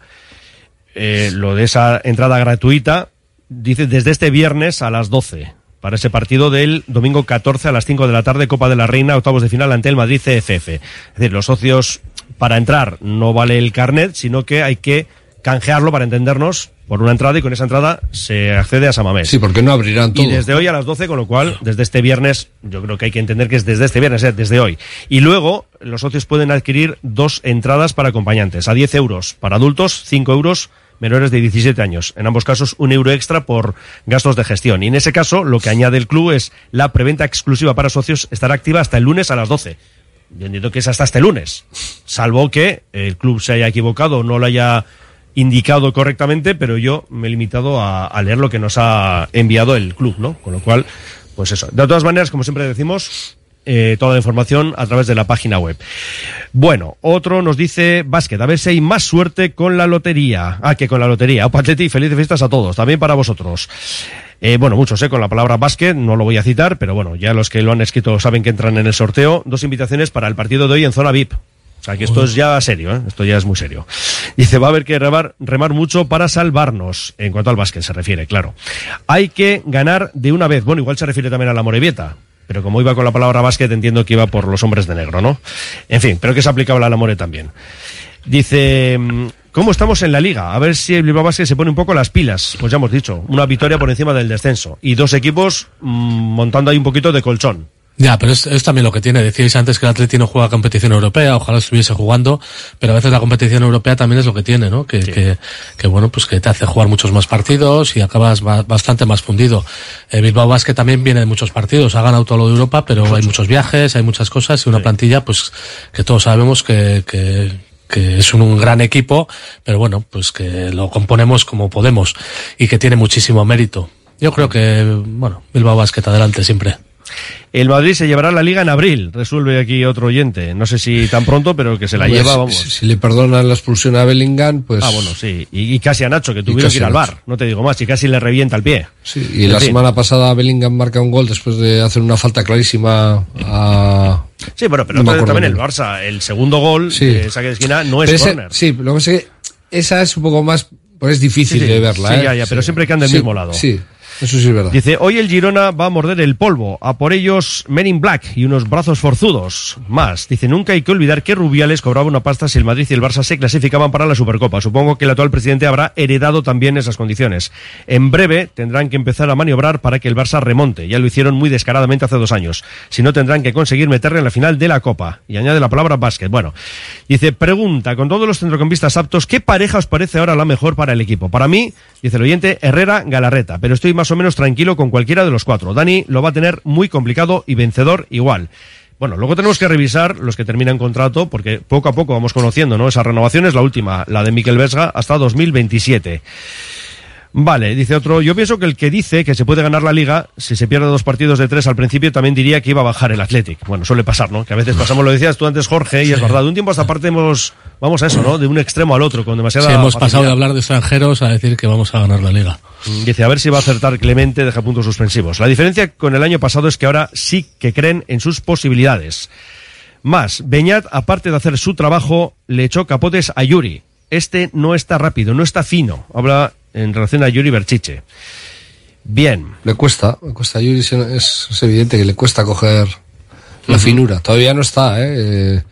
Speaker 3: eh, lo de esa entrada gratuita, dice desde este viernes a las 12, para ese partido del domingo 14 a las 5 de la tarde, Copa de la Reina, octavos de final ante el Madrid CFF. Es decir, los socios, para entrar no vale el carnet, sino que hay que canjearlo para entendernos por una entrada y con esa entrada se accede a Samamés.
Speaker 20: Sí, porque no abrirán todo.
Speaker 3: Y desde hoy a las 12, con lo cual, desde este viernes, yo creo que hay que entender que es desde este viernes, eh, desde hoy. Y luego, los socios pueden adquirir dos entradas para acompañantes, a 10 euros para adultos, 5 euros menores de 17 años. En ambos casos, un euro extra por gastos de gestión. Y en ese caso, lo que añade el club es la preventa exclusiva para socios estará activa hasta el lunes a las 12. Yo entiendo que es hasta este lunes, salvo que el club se haya equivocado o no lo haya indicado correctamente, pero yo me he limitado a, a leer lo que nos ha enviado el club, ¿no? Con lo cual, pues eso. De todas maneras, como siempre decimos, eh, toda la información a través de la página web. Bueno, otro nos dice básquet, a ver si hay más suerte con la lotería. Ah, que con la lotería. Opa, Atleti, felices fiestas a todos, también para vosotros. Eh, bueno, muchos, eh, con la palabra básquet, no lo voy a citar, pero bueno, ya los que lo han escrito saben que entran en el sorteo. Dos invitaciones para el partido de hoy en zona VIP. O sea que esto es ya serio, ¿eh? esto ya es muy serio. Dice, va a haber que remar, remar mucho para salvarnos, en cuanto al básquet se refiere, claro. Hay que ganar de una vez. Bueno, igual se refiere también a la Morevieta, pero como iba con la palabra básquet, entiendo que iba por los hombres de negro, ¿no? En fin, pero que es aplicable a la More también. Dice, mm, ¿cómo estamos en la liga? A ver si el Bilbao Basket se pone un poco las pilas. Pues ya hemos dicho, una victoria por encima del descenso. Y dos equipos mm, montando ahí un poquito de colchón.
Speaker 23: Ya, pero es, es también lo que tiene. Decíais antes que el Atleti no juega competición europea, ojalá estuviese jugando, pero a veces la competición europea también es lo que tiene, ¿no? Que, que, que, bueno, pues que te hace jugar muchos más partidos y acabas ba- bastante más fundido. Eh, Bilbao Basket también viene de muchos partidos, ha ganado todo lo de Europa, pero hay muchos viajes, hay muchas cosas y una plantilla, pues, que todos sabemos que, que, que es un, un gran equipo, pero bueno, pues que lo componemos como podemos y que tiene muchísimo mérito. Yo creo que, bueno, Bilbao Basket adelante siempre.
Speaker 3: El Madrid se llevará la liga en abril, resuelve aquí otro oyente. No sé si tan pronto, pero que se la
Speaker 20: Pues,
Speaker 3: lleva, vamos.
Speaker 20: Si, si le perdonan la expulsión a Bellingham, pues.
Speaker 3: Ah, bueno, sí. Y, y casi a Nacho, que tuvieron que ir al bar. No te digo más, y casi le revienta el pie.
Speaker 20: Sí, y
Speaker 3: En
Speaker 20: la
Speaker 3: fin.
Speaker 20: semana pasada Bellingham marca un gol después de hacer una falta clarísima a.
Speaker 3: Sí, bueno, pero
Speaker 20: No
Speaker 3: también el. Barça, el segundo gol
Speaker 20: Sí.
Speaker 3: de saque de esquina no es
Speaker 20: ese-
Speaker 3: córner.
Speaker 20: Sí, lo que pasa es que esa es un poco más. Pues es difícil
Speaker 3: Sí, sí.
Speaker 20: de verla,
Speaker 3: Sí,
Speaker 20: ¿eh?
Speaker 3: ya, ya, pero siempre que anda del mismo lado.
Speaker 20: Sí, eso sí es verdad.
Speaker 3: Dice, hoy el Girona va a morder el polvo, a por ellos Men in Black y unos brazos forzudos. Más, dice, nunca hay que olvidar que Rubiales cobraba una pasta si el Madrid y el Barça se clasificaban para la Supercopa. Supongo que el actual presidente habrá heredado también esas condiciones. En breve tendrán que empezar a maniobrar para que el Barça remonte. Ya lo hicieron muy descaradamente hace dos años. Si no, tendrán que conseguir meterle en la final de la Copa. Y añade la palabra básquet. Bueno, dice, pregunta, con todos los centrocampistas aptos, ¿qué pareja os parece ahora la mejor para el equipo? Para mí, dice el oyente, Herrera, Galarreta, pero estoy más o menos tranquilo con cualquiera de los cuatro. Dani lo va a tener muy complicado y vencedor igual. Bueno, luego tenemos que revisar los que terminan contrato, porque poco a poco vamos conociendo, ¿no? Esa renovación es la última, la de Miquel Vesga, hasta 2027. Vale, dice otro, yo pienso que el que dice que se puede ganar la liga, si se pierde dos partidos de tres al principio, también diría que iba a bajar el Athletic. Bueno, suele pasar, ¿no? Que a veces pasamos, lo decías tú antes, Jorge, y es verdad, de un tiempo a esta parte hemos, vamos a eso, ¿no? De un extremo al otro, con demasiada
Speaker 23: Sí, hemos
Speaker 3: facilidad.
Speaker 23: pasado de hablar de extranjeros a decir que vamos a ganar la liga.
Speaker 3: Mm, Dice, a ver si va a acertar Clemente, deja puntos suspensivos. La diferencia con el año pasado es que ahora sí que creen en sus posibilidades. Más, Beñat, aparte de hacer su trabajo, le echó capotes a Yuri. Este no está rápido, no está fino. Habla en relación a Yuri Berchiche. Bien.
Speaker 20: Le cuesta, le cuesta a Yuri, es, es evidente que le cuesta coger la finura. Todavía no está, ¿eh? Eh,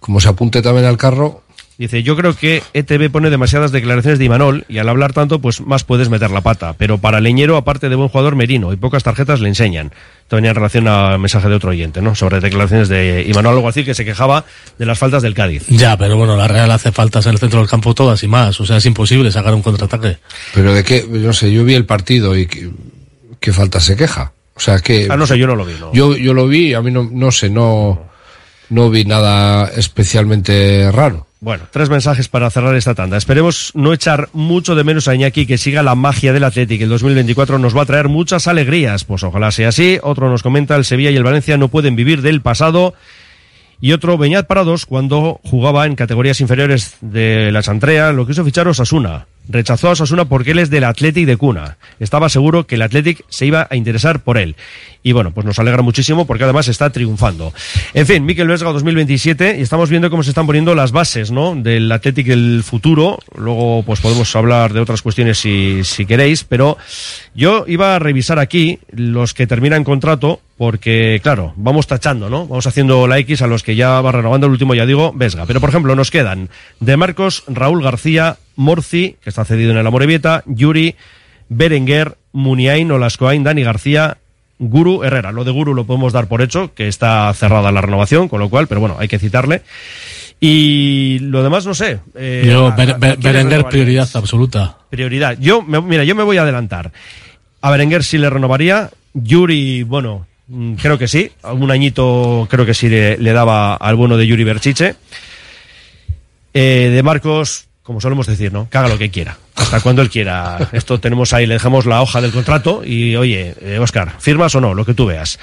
Speaker 20: Como se apunte también al carro,
Speaker 3: Dice, yo creo que ETV pone demasiadas declaraciones de Imanol y al hablar tanto, pues más puedes meter la pata. Pero para Leñero, aparte de buen jugador, Merino y pocas tarjetas le enseñan. Venía en relación al mensaje de otro oyente, ¿no? Sobre declaraciones de Imanol Alguacil que se quejaba de las faltas del Cádiz.
Speaker 23: Ya, pero bueno, la Real hace faltas en el centro del campo todas y más. O sea, es imposible sacar un contraataque.
Speaker 20: pero de qué, yo no sé, yo vi el partido y qué, qué falta se queja. O sea que.
Speaker 3: Ah, no sé, yo no lo vi, ¿no?
Speaker 20: Yo, yo lo vi, a mí no, no sé, no, no vi nada especialmente raro.
Speaker 3: Bueno, tres mensajes para cerrar esta tanda. Esperemos no echar mucho de menos a Iñaki que siga la magia del Atlético. El 2024 nos va a traer muchas alegrías. Pues ojalá sea así. Otro nos comenta, el Sevilla y el Valencia no pueden vivir del pasado. Y otro, Beñat para dos, cuando jugaba en categorías inferiores de la Chantrea, lo quiso fichar Osasuna. Rechazó a Osasuna porque él es del Athletic de cuna. Estaba seguro que el Athletic se iba a interesar por él. Y bueno, pues nos alegra muchísimo porque además está triunfando. En fin, Miquel Vesga 2027 y estamos viendo cómo se están poniendo las bases, ¿no? Del Athletic del futuro. Luego pues podemos hablar de otras cuestiones si, si queréis, pero yo iba a revisar aquí los que terminan contrato porque, claro, vamos tachando, ¿no? Vamos haciendo la X a los que ya va renovando el último, ya digo, Vesga. Pero, por ejemplo, nos quedan De Marcos, Raúl García, Morci, que está cedido en el Amorebieta, Yuri, Berenguer, Muniain, Olascoain, Dani García, Guru Herrera. Lo de Guru lo podemos dar por hecho, que está cerrada la renovación, con lo cual, pero bueno, hay que citarle. Y lo demás no sé. Eh,
Speaker 23: Yo,
Speaker 3: a- a- a
Speaker 23: Berenguer, prioridad absoluta.
Speaker 3: Prioridad. Yo, me- mira, yo me voy a adelantar. A Berenguer sí le renovaría. Yuri, bueno, mm, creo que sí. Un añito creo que sí le, le daba al bueno de Yuri Berchiche. Eh, de Marcos, como solemos decir, ¿no? Que haga lo que quiera. Hasta cuando él quiera. Esto tenemos ahí, le dejamos la hoja del contrato y, oye, eh, Oscar, ¿firmas o no? Lo que tú veas.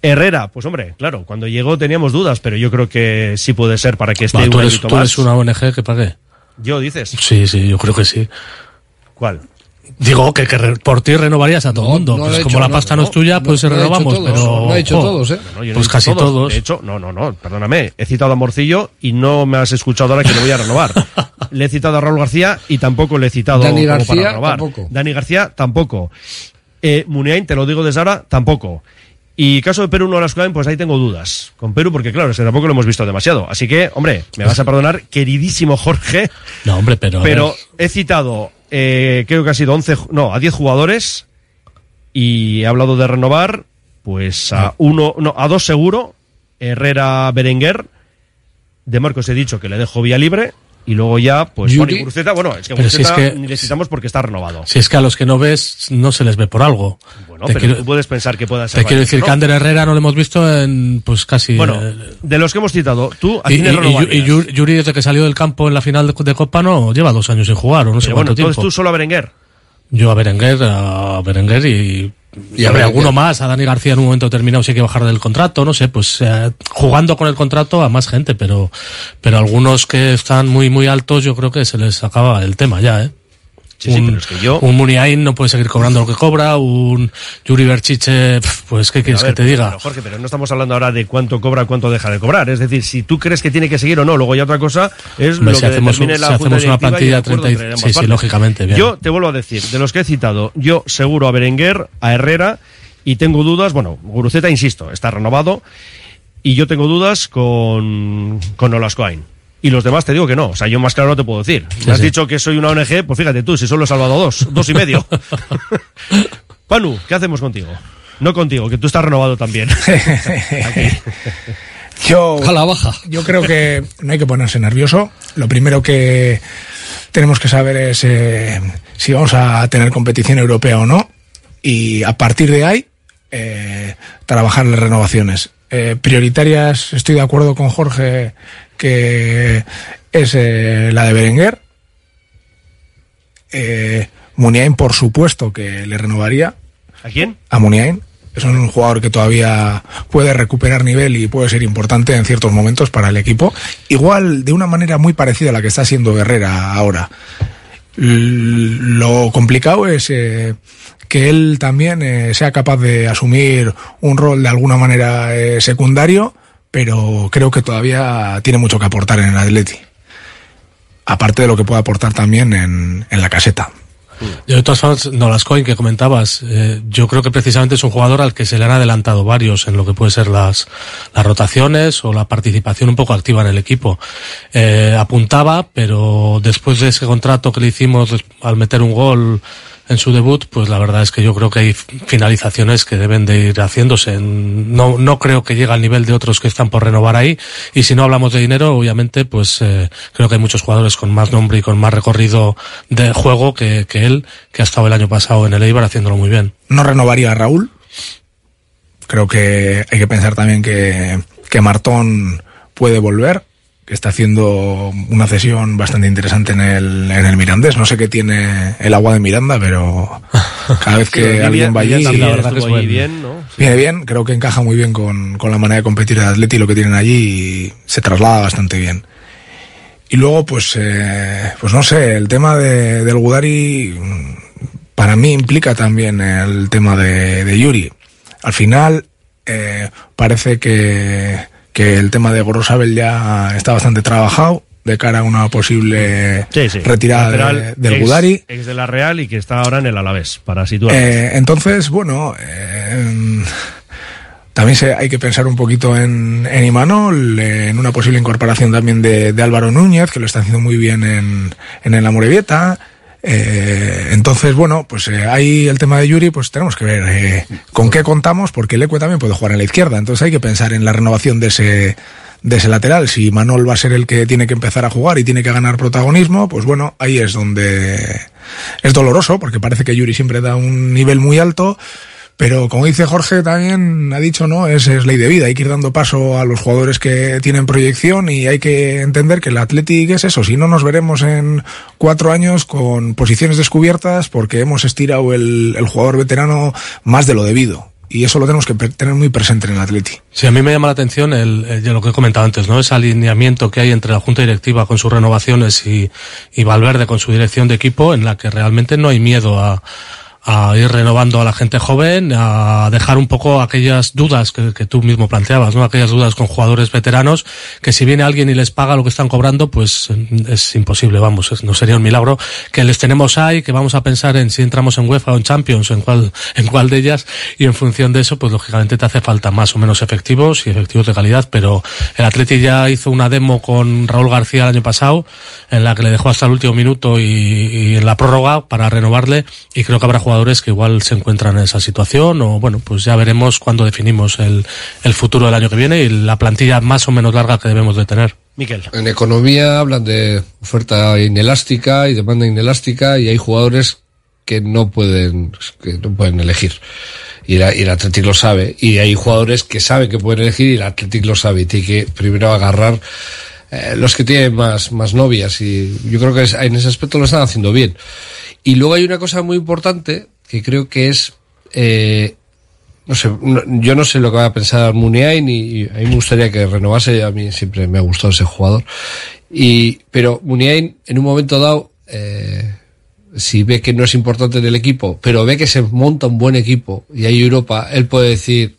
Speaker 3: Herrera, pues hombre, claro, cuando llegó teníamos dudas, pero yo creo que sí puede ser para que esté
Speaker 23: Va,
Speaker 3: un
Speaker 23: tú, eres,
Speaker 3: añito
Speaker 23: tú
Speaker 3: más.
Speaker 23: eres una ONG que pague.
Speaker 3: Yo dices.
Speaker 23: Sí, sí, yo creo que sí.
Speaker 3: ¿Cuál?
Speaker 23: Digo que, que re- por ti renovarías a todo el mundo.
Speaker 3: no
Speaker 23: pues
Speaker 3: he
Speaker 23: como
Speaker 3: hecho,
Speaker 23: la pasta no,
Speaker 3: no,
Speaker 23: es tuya,
Speaker 3: no,
Speaker 23: pues
Speaker 3: he hecho
Speaker 23: renovamos.
Speaker 3: todos,
Speaker 23: pero,
Speaker 3: no lo he hecho todos, ¿eh? He
Speaker 23: Pues
Speaker 3: dicho
Speaker 23: casi todos.
Speaker 3: De hecho, no, no, no, perdóname. He citado a Morcillo y no me has escuchado ahora que le voy a renovar. (laughs) le he citado a Raúl García y tampoco le he citado
Speaker 20: Dani
Speaker 3: como
Speaker 20: García,
Speaker 3: para renovar.
Speaker 20: tampoco.
Speaker 3: Dani García tampoco. Eh, Muniain, te lo digo desde ahora, tampoco. Y caso de Perú no las pues ahí tengo dudas. Con Perú, porque claro, es que tampoco lo hemos visto demasiado. Así que, hombre, me vas a perdonar, queridísimo Jorge.
Speaker 23: No, hombre, pero.
Speaker 3: Pero he citado, eh, creo que ha sido 11, ju- no, a 10 jugadores y he hablado de renovar, pues a uno, no, a dos seguro, Herrera Berenguer, de Marcos he dicho que le dejo vía libre y luego ya, pues
Speaker 23: Yuri.
Speaker 3: Guruceta, bueno, es que
Speaker 23: si
Speaker 3: Guruceta
Speaker 23: es que-
Speaker 3: necesitamos porque está renovado.
Speaker 23: Si es que a los que no ves, no se les ve por algo.
Speaker 3: Bueno,
Speaker 23: te
Speaker 3: pero
Speaker 23: quiero,
Speaker 3: tú puedes pensar que pueda ser.
Speaker 23: te quiero decir
Speaker 3: ¿no?
Speaker 23: que Ander Herrera no lo hemos visto en, pues casi.
Speaker 3: Bueno,
Speaker 23: eh,
Speaker 3: de los que hemos citado, tú, ¿a
Speaker 23: y,
Speaker 3: quién
Speaker 23: y- y- y Yuri, desde que salió del campo en la final de, de Copa, no lleva dos años sin jugar, o no sé
Speaker 3: Pero
Speaker 23: cuánto
Speaker 3: bueno, entonces
Speaker 23: tiempo.
Speaker 3: tú solo a Berenguer.
Speaker 23: Yo a Berenguer, a Berenguer y, y, habrá alguno más. A Dani García en un momento determinado si hay que bajar del contrato, no sé, pues eh, jugando con el contrato a más gente, pero, pero algunos que están muy, muy altos yo creo que se les acaba el tema ya, ¿eh?
Speaker 3: Sí, sí, pero es que yo-
Speaker 23: Un Muniain no puede seguir cobrando lo que cobra, un Yuri Berchiche, pues ¿qué quieres
Speaker 3: ver,
Speaker 23: que te diga?
Speaker 3: pero, Jorge, pero no estamos hablando ahora de cuánto cobra, cuánto deja de cobrar. Es decir, si tú crees que tiene que seguir o no, luego ya otra cosa es
Speaker 23: Hombre,
Speaker 3: lo
Speaker 23: si
Speaker 3: que
Speaker 23: hacemos un-
Speaker 3: determine la
Speaker 23: si
Speaker 3: Junta
Speaker 23: hacemos una plantilla
Speaker 3: el acuerdo
Speaker 23: 30 y-
Speaker 3: entre ambas
Speaker 23: sí, sí, lógicamente, bien.
Speaker 3: Yo te vuelvo a decir, de los que he citado, yo seguro a Berenguer, a Herrera, y tengo dudas, bueno, Guruceta, insisto, está renovado, y yo tengo dudas con, con Olascoain. Y los demás te digo que no. O sea, yo más claro no te puedo decir.
Speaker 23: Sí,
Speaker 3: Me has
Speaker 23: sí.
Speaker 3: dicho que soy una ONG, pues fíjate tú, si solo he salvado dos, dos y medio. (laughs) Panu, ¿qué hacemos contigo? No contigo, que tú estás renovado también. (laughs)
Speaker 22: Yo,
Speaker 20: A la baja.
Speaker 22: yo creo que no hay que ponerse nervioso. Lo primero que tenemos que saber es eh, si vamos a tener competición europea o no. Y a partir de ahí, eh, trabajar en las renovaciones. Eh, prioritarias, estoy de acuerdo con Jorge, que es eh, la de Berenguer. Eh, Muniain, por supuesto, que le renovaría.
Speaker 3: ¿A quién?
Speaker 22: A Muniain. Es un jugador que todavía puede recuperar nivel y puede ser importante en ciertos momentos para el equipo. Igual de una manera muy parecida a la que está siendo Herrera ahora. L- Lo complicado es eh, que él también eh, sea capaz de asumir un rol de alguna manera eh, secundario, pero creo que todavía tiene mucho que aportar en el Atleti. Aparte de lo que puede aportar también en, en la caseta.
Speaker 23: Yo, de todas formas, Nolascoin, que comentabas, eh, yo creo que precisamente es un jugador al que se le han adelantado varios en lo que puede ser las, las rotaciones o la participación un poco activa en el equipo. Eh, apuntaba, pero después de ese contrato que le hicimos al meter un gol en su debut, pues la verdad es que yo creo que hay finalizaciones que deben de ir haciéndose. No, no creo que llegue al nivel de otros que están por renovar ahí. Y si no hablamos de dinero, obviamente, pues eh, creo que hay muchos jugadores con más nombre y con más recorrido de juego que, que él, que ha estado el año pasado en el Eibar haciéndolo muy bien.
Speaker 22: No renovaría a Raúl. Creo que hay que pensar también que, que Martón puede volver, que está haciendo una cesión bastante interesante en el, en el Mirandés. No sé qué tiene el agua de Miranda, pero (laughs) cada vez que alguien va allí, la verdad que es bueno.
Speaker 3: bien, ¿no?
Speaker 22: Viene bien, creo que encaja muy bien con, con la manera de competir de Atleti y lo que tienen allí y se traslada bastante bien. Y luego, pues, eh, pues no sé, el tema de, del Gudari mm, para mí implica también el tema de, de Yuri. Al final, eh, parece que, que el tema de Gorosabel ya está bastante trabajado de cara a una posible
Speaker 3: Sí, sí.
Speaker 22: retirada
Speaker 3: Lateral
Speaker 22: del
Speaker 3: ex-
Speaker 22: Gudari.
Speaker 3: Ex de la Real y que está ahora en el Alavés, para situar.
Speaker 22: Eh, entonces, bueno, eh, también se, hay que pensar un poquito en, en Imanol, en una posible incorporación también de, de Álvaro Núñez, que lo está haciendo muy bien en, en el Amorebieta. Eh, entonces, bueno, pues eh, ahí el tema de Yuri, pues tenemos que ver eh, con qué contamos, porque el Ecue también puede jugar en la izquierda. Entonces hay que pensar en la renovación de ese, de ese lateral. Si Manol va a ser el que tiene que empezar a jugar y tiene que ganar protagonismo, pues bueno, ahí es donde es doloroso, porque parece que Yuri siempre da un nivel muy alto. Pero como dice Jorge, también ha dicho, ¿no? Es, es ley de vida. Hay que ir dando paso a los jugadores que tienen proyección y hay que entender que el Athletic es eso. Si no, nos veremos en cuatro años con posiciones descubiertas porque hemos estirado el, el jugador veterano más de lo debido. Y eso lo tenemos que tener muy presente en el Athletic.
Speaker 23: Sí, a mí me llama la atención el, el- lo que he comentado antes, ¿no? Ese alineamiento que hay entre la Junta Directiva con sus renovaciones y, y Valverde con su dirección de equipo, en la que realmente no hay miedo a, a ir renovando a la gente joven, a dejar un poco aquellas dudas que, que tú mismo planteabas, ¿no? Aquellas dudas con jugadores veteranos, que si viene alguien y les paga lo que están cobrando, pues mm, es imposible, vamos, no sería un milagro que les tenemos ahí, que vamos a pensar en si entramos en UEFA o en Champions, en cuál, (laughs) en cuál de ellas, y en función de eso, pues lógicamente te hace falta más o menos efectivos y efectivos de calidad, pero el Atleti ya hizo una demo con Raúl García el año pasado, en la que le dejó hasta el último minuto y, y en la prórroga para renovarle, y creo que habrá jugadores que igual se encuentran en esa situación, o bueno, pues ya veremos cuando definimos el, el futuro del año que viene y la plantilla más o menos larga que debemos de tener.
Speaker 3: Miquel.
Speaker 20: En economía hablan de oferta inelástica y demanda inelástica y hay jugadores que no pueden, que no pueden elegir. Y, la, y el Athletic lo sabe. Y hay jugadores que saben que pueden elegir y el Athletic lo sabe. Y tiene que primero agarrar eh, los que tienen más, más novias. Y yo creo que es- en ese aspecto lo están haciendo bien. Y luego hay una cosa muy importante que creo que es, eh, no sé, no- yo no sé lo que va a pensar Muniain y, y a mí me gustaría que renovase, a mí siempre me ha gustado ese jugador. Y, pero Muniain en un momento dado, eh, si ve que no es importante en el equipo, pero ve que se monta un buen equipo y hay Europa, él puede decir,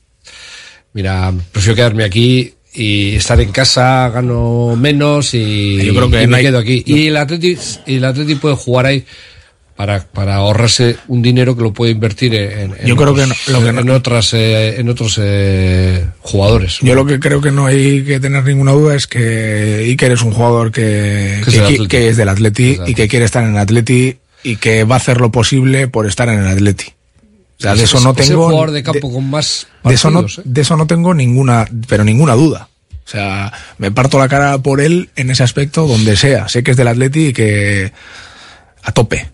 Speaker 20: mira, prefiero quedarme aquí y estar en casa, gano menos y,
Speaker 22: Yo creo que
Speaker 20: y me
Speaker 22: hay-
Speaker 20: quedo aquí. Y el Atleti, y el Atleti puede jugar ahí para, para ahorrarse un dinero que lo puede invertir en, en
Speaker 22: Yo creo
Speaker 20: otros-
Speaker 22: que no- lo que no-
Speaker 20: en otras eh, en otros eh, jugadores.
Speaker 22: Yo lo que creo que no hay que tener ninguna duda es que Iker es un jugador que,
Speaker 20: Que es
Speaker 22: que,
Speaker 20: del Atleti.
Speaker 22: que es del Atleti y que quiere estar en el Atleti y que va a hacer lo posible por estar en el Atleti. O sea, de
Speaker 20: Es-
Speaker 22: eso no tengo
Speaker 20: jugador de campo con más
Speaker 22: de eso no
Speaker 20: partidos, ¿eh?
Speaker 22: de eso no tengo ninguna pero ninguna duda. O sea, me parto la cara por él en ese aspecto donde sea. Sé que es del Atleti y que a tope.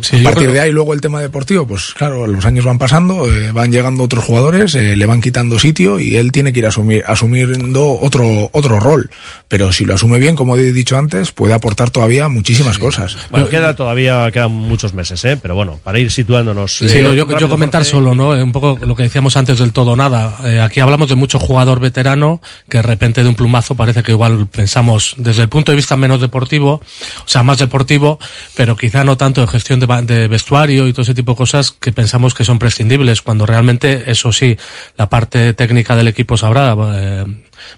Speaker 23: Sí,
Speaker 22: a partir
Speaker 23: creo-
Speaker 22: de ahí luego el tema deportivo, pues claro, los años van pasando, eh, van llegando otros jugadores, eh, le van quitando sitio y él tiene que ir asumir, asumiendo otro, otro rol. Pero si lo asume bien, como he dicho antes, puede aportar todavía muchísimas cosas.
Speaker 3: Bueno, queda todavía quedan muchos meses, ¿eh? pero bueno, para ir situándonos.
Speaker 23: Sí,
Speaker 3: eh,
Speaker 23: yo, comentar
Speaker 3: Jorge.
Speaker 23: solo, ¿no? Un poco lo que decíamos antes del todo nada. Eh, aquí hablamos de mucho jugador veterano que de repente de un plumazo parece que igual pensamos desde el punto de vista menos deportivo, o sea, más deportivo, pero quizá no tanto de gestión de, vestuario y todo ese tipo de cosas que pensamos que son prescindibles, cuando realmente, eso sí, la parte técnica del equipo sabrá. eh,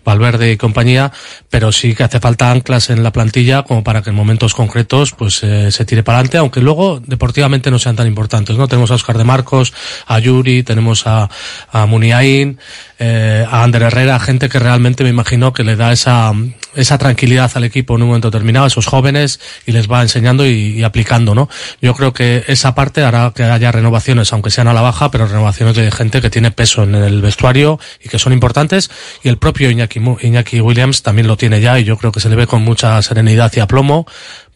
Speaker 23: Valverde y compañía, pero sí que hace falta anclas en la plantilla como para que en momentos concretos pues eh, se tire para adelante, aunque luego deportivamente no sean tan importantes, ¿no? Tenemos a Oscar de Marcos, a Yuri, tenemos a, a Muniain, eh, a Ander Herrera, gente que realmente me imagino que le da esa, esa tranquilidad al equipo en un momento determinado, esos jóvenes, y les va enseñando y, y aplicando, ¿no? Yo creo que esa parte hará que haya renovaciones, aunque sean a la baja, pero renovaciones de gente que tiene peso en el vestuario y que son importantes, y el propio Iñaki, Williams también lo tiene ya, y yo creo que se le ve con mucha serenidad y aplomo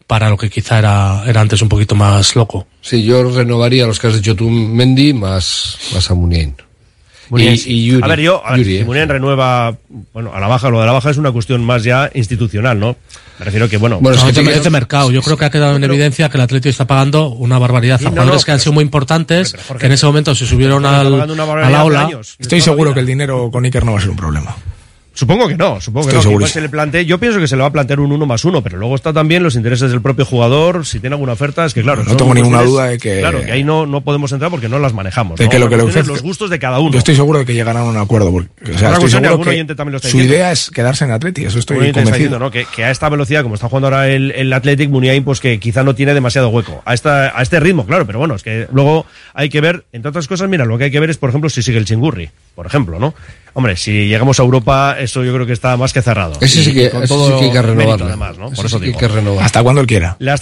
Speaker 23: para lo que quizá era, era antes un poquito más loco.
Speaker 20: Sí, yo renovaría los que has dicho tú, Mendy, más, más a Muniain. Y, y Yuri.
Speaker 3: A ver, yo, a ver,
Speaker 20: Yuri,
Speaker 3: si
Speaker 20: eh.
Speaker 3: Muniain renueva, bueno, a la baja, lo de la baja es una cuestión más ya institucional, ¿no? Me refiero que, bueno,
Speaker 23: No, es, de, es de mercado. Yo creo que ha quedado en evidencia que el Atlético está pagando una barbaridad a
Speaker 3: no,
Speaker 23: jugadores
Speaker 3: no,
Speaker 23: que han sido muy importantes,
Speaker 3: Jorge,
Speaker 23: que en ese momento se subieron al, a la ola.
Speaker 3: años.
Speaker 22: Estoy seguro que el dinero con Iker no va a ser un problema.
Speaker 3: Supongo que no, supongo que
Speaker 22: Estoy
Speaker 3: no. se le plantee, yo pienso que se le va a plantear un uno más uno, pero luego está también los intereses del propio jugador, si tiene alguna oferta, es que claro.
Speaker 22: No tengo ninguna duda de que-
Speaker 3: Claro, que ahí no, no podemos entrar porque no las manejamos.
Speaker 22: De
Speaker 3: ¿no?
Speaker 22: que lo que le ofrezca-
Speaker 3: los gustos de cada uno.
Speaker 22: Yo estoy seguro de que llegarán a un acuerdo. Porque, o sea, estoy seguro que
Speaker 3: oyente también lo está
Speaker 22: su
Speaker 3: diciendo.
Speaker 22: idea es quedarse en Atleti, eso estoy
Speaker 3: está
Speaker 22: convencido.
Speaker 3: diciendo, ¿no? que, que a esta velocidad, como está jugando ahora el, el Athletic, Muniain, pues que quizá no tiene demasiado hueco. A, esta, a este ritmo, claro, pero bueno, es que luego hay que ver, entre otras cosas, mira, lo que hay que ver es, por ejemplo, si sigue el Chingurri, por ejemplo, ¿no? Hombre, si llegamos a Europa, eso yo creo que está más que cerrado.
Speaker 20: Ese sí
Speaker 3: Y
Speaker 20: que,
Speaker 3: con
Speaker 20: ese sí
Speaker 3: todo
Speaker 20: que hay que renovarlo.
Speaker 3: además, ¿no?
Speaker 20: Ese
Speaker 3: Por eso
Speaker 20: sí que
Speaker 3: digo.
Speaker 20: hay que renovar.
Speaker 22: Hasta cuando él quiera.
Speaker 3: Las tres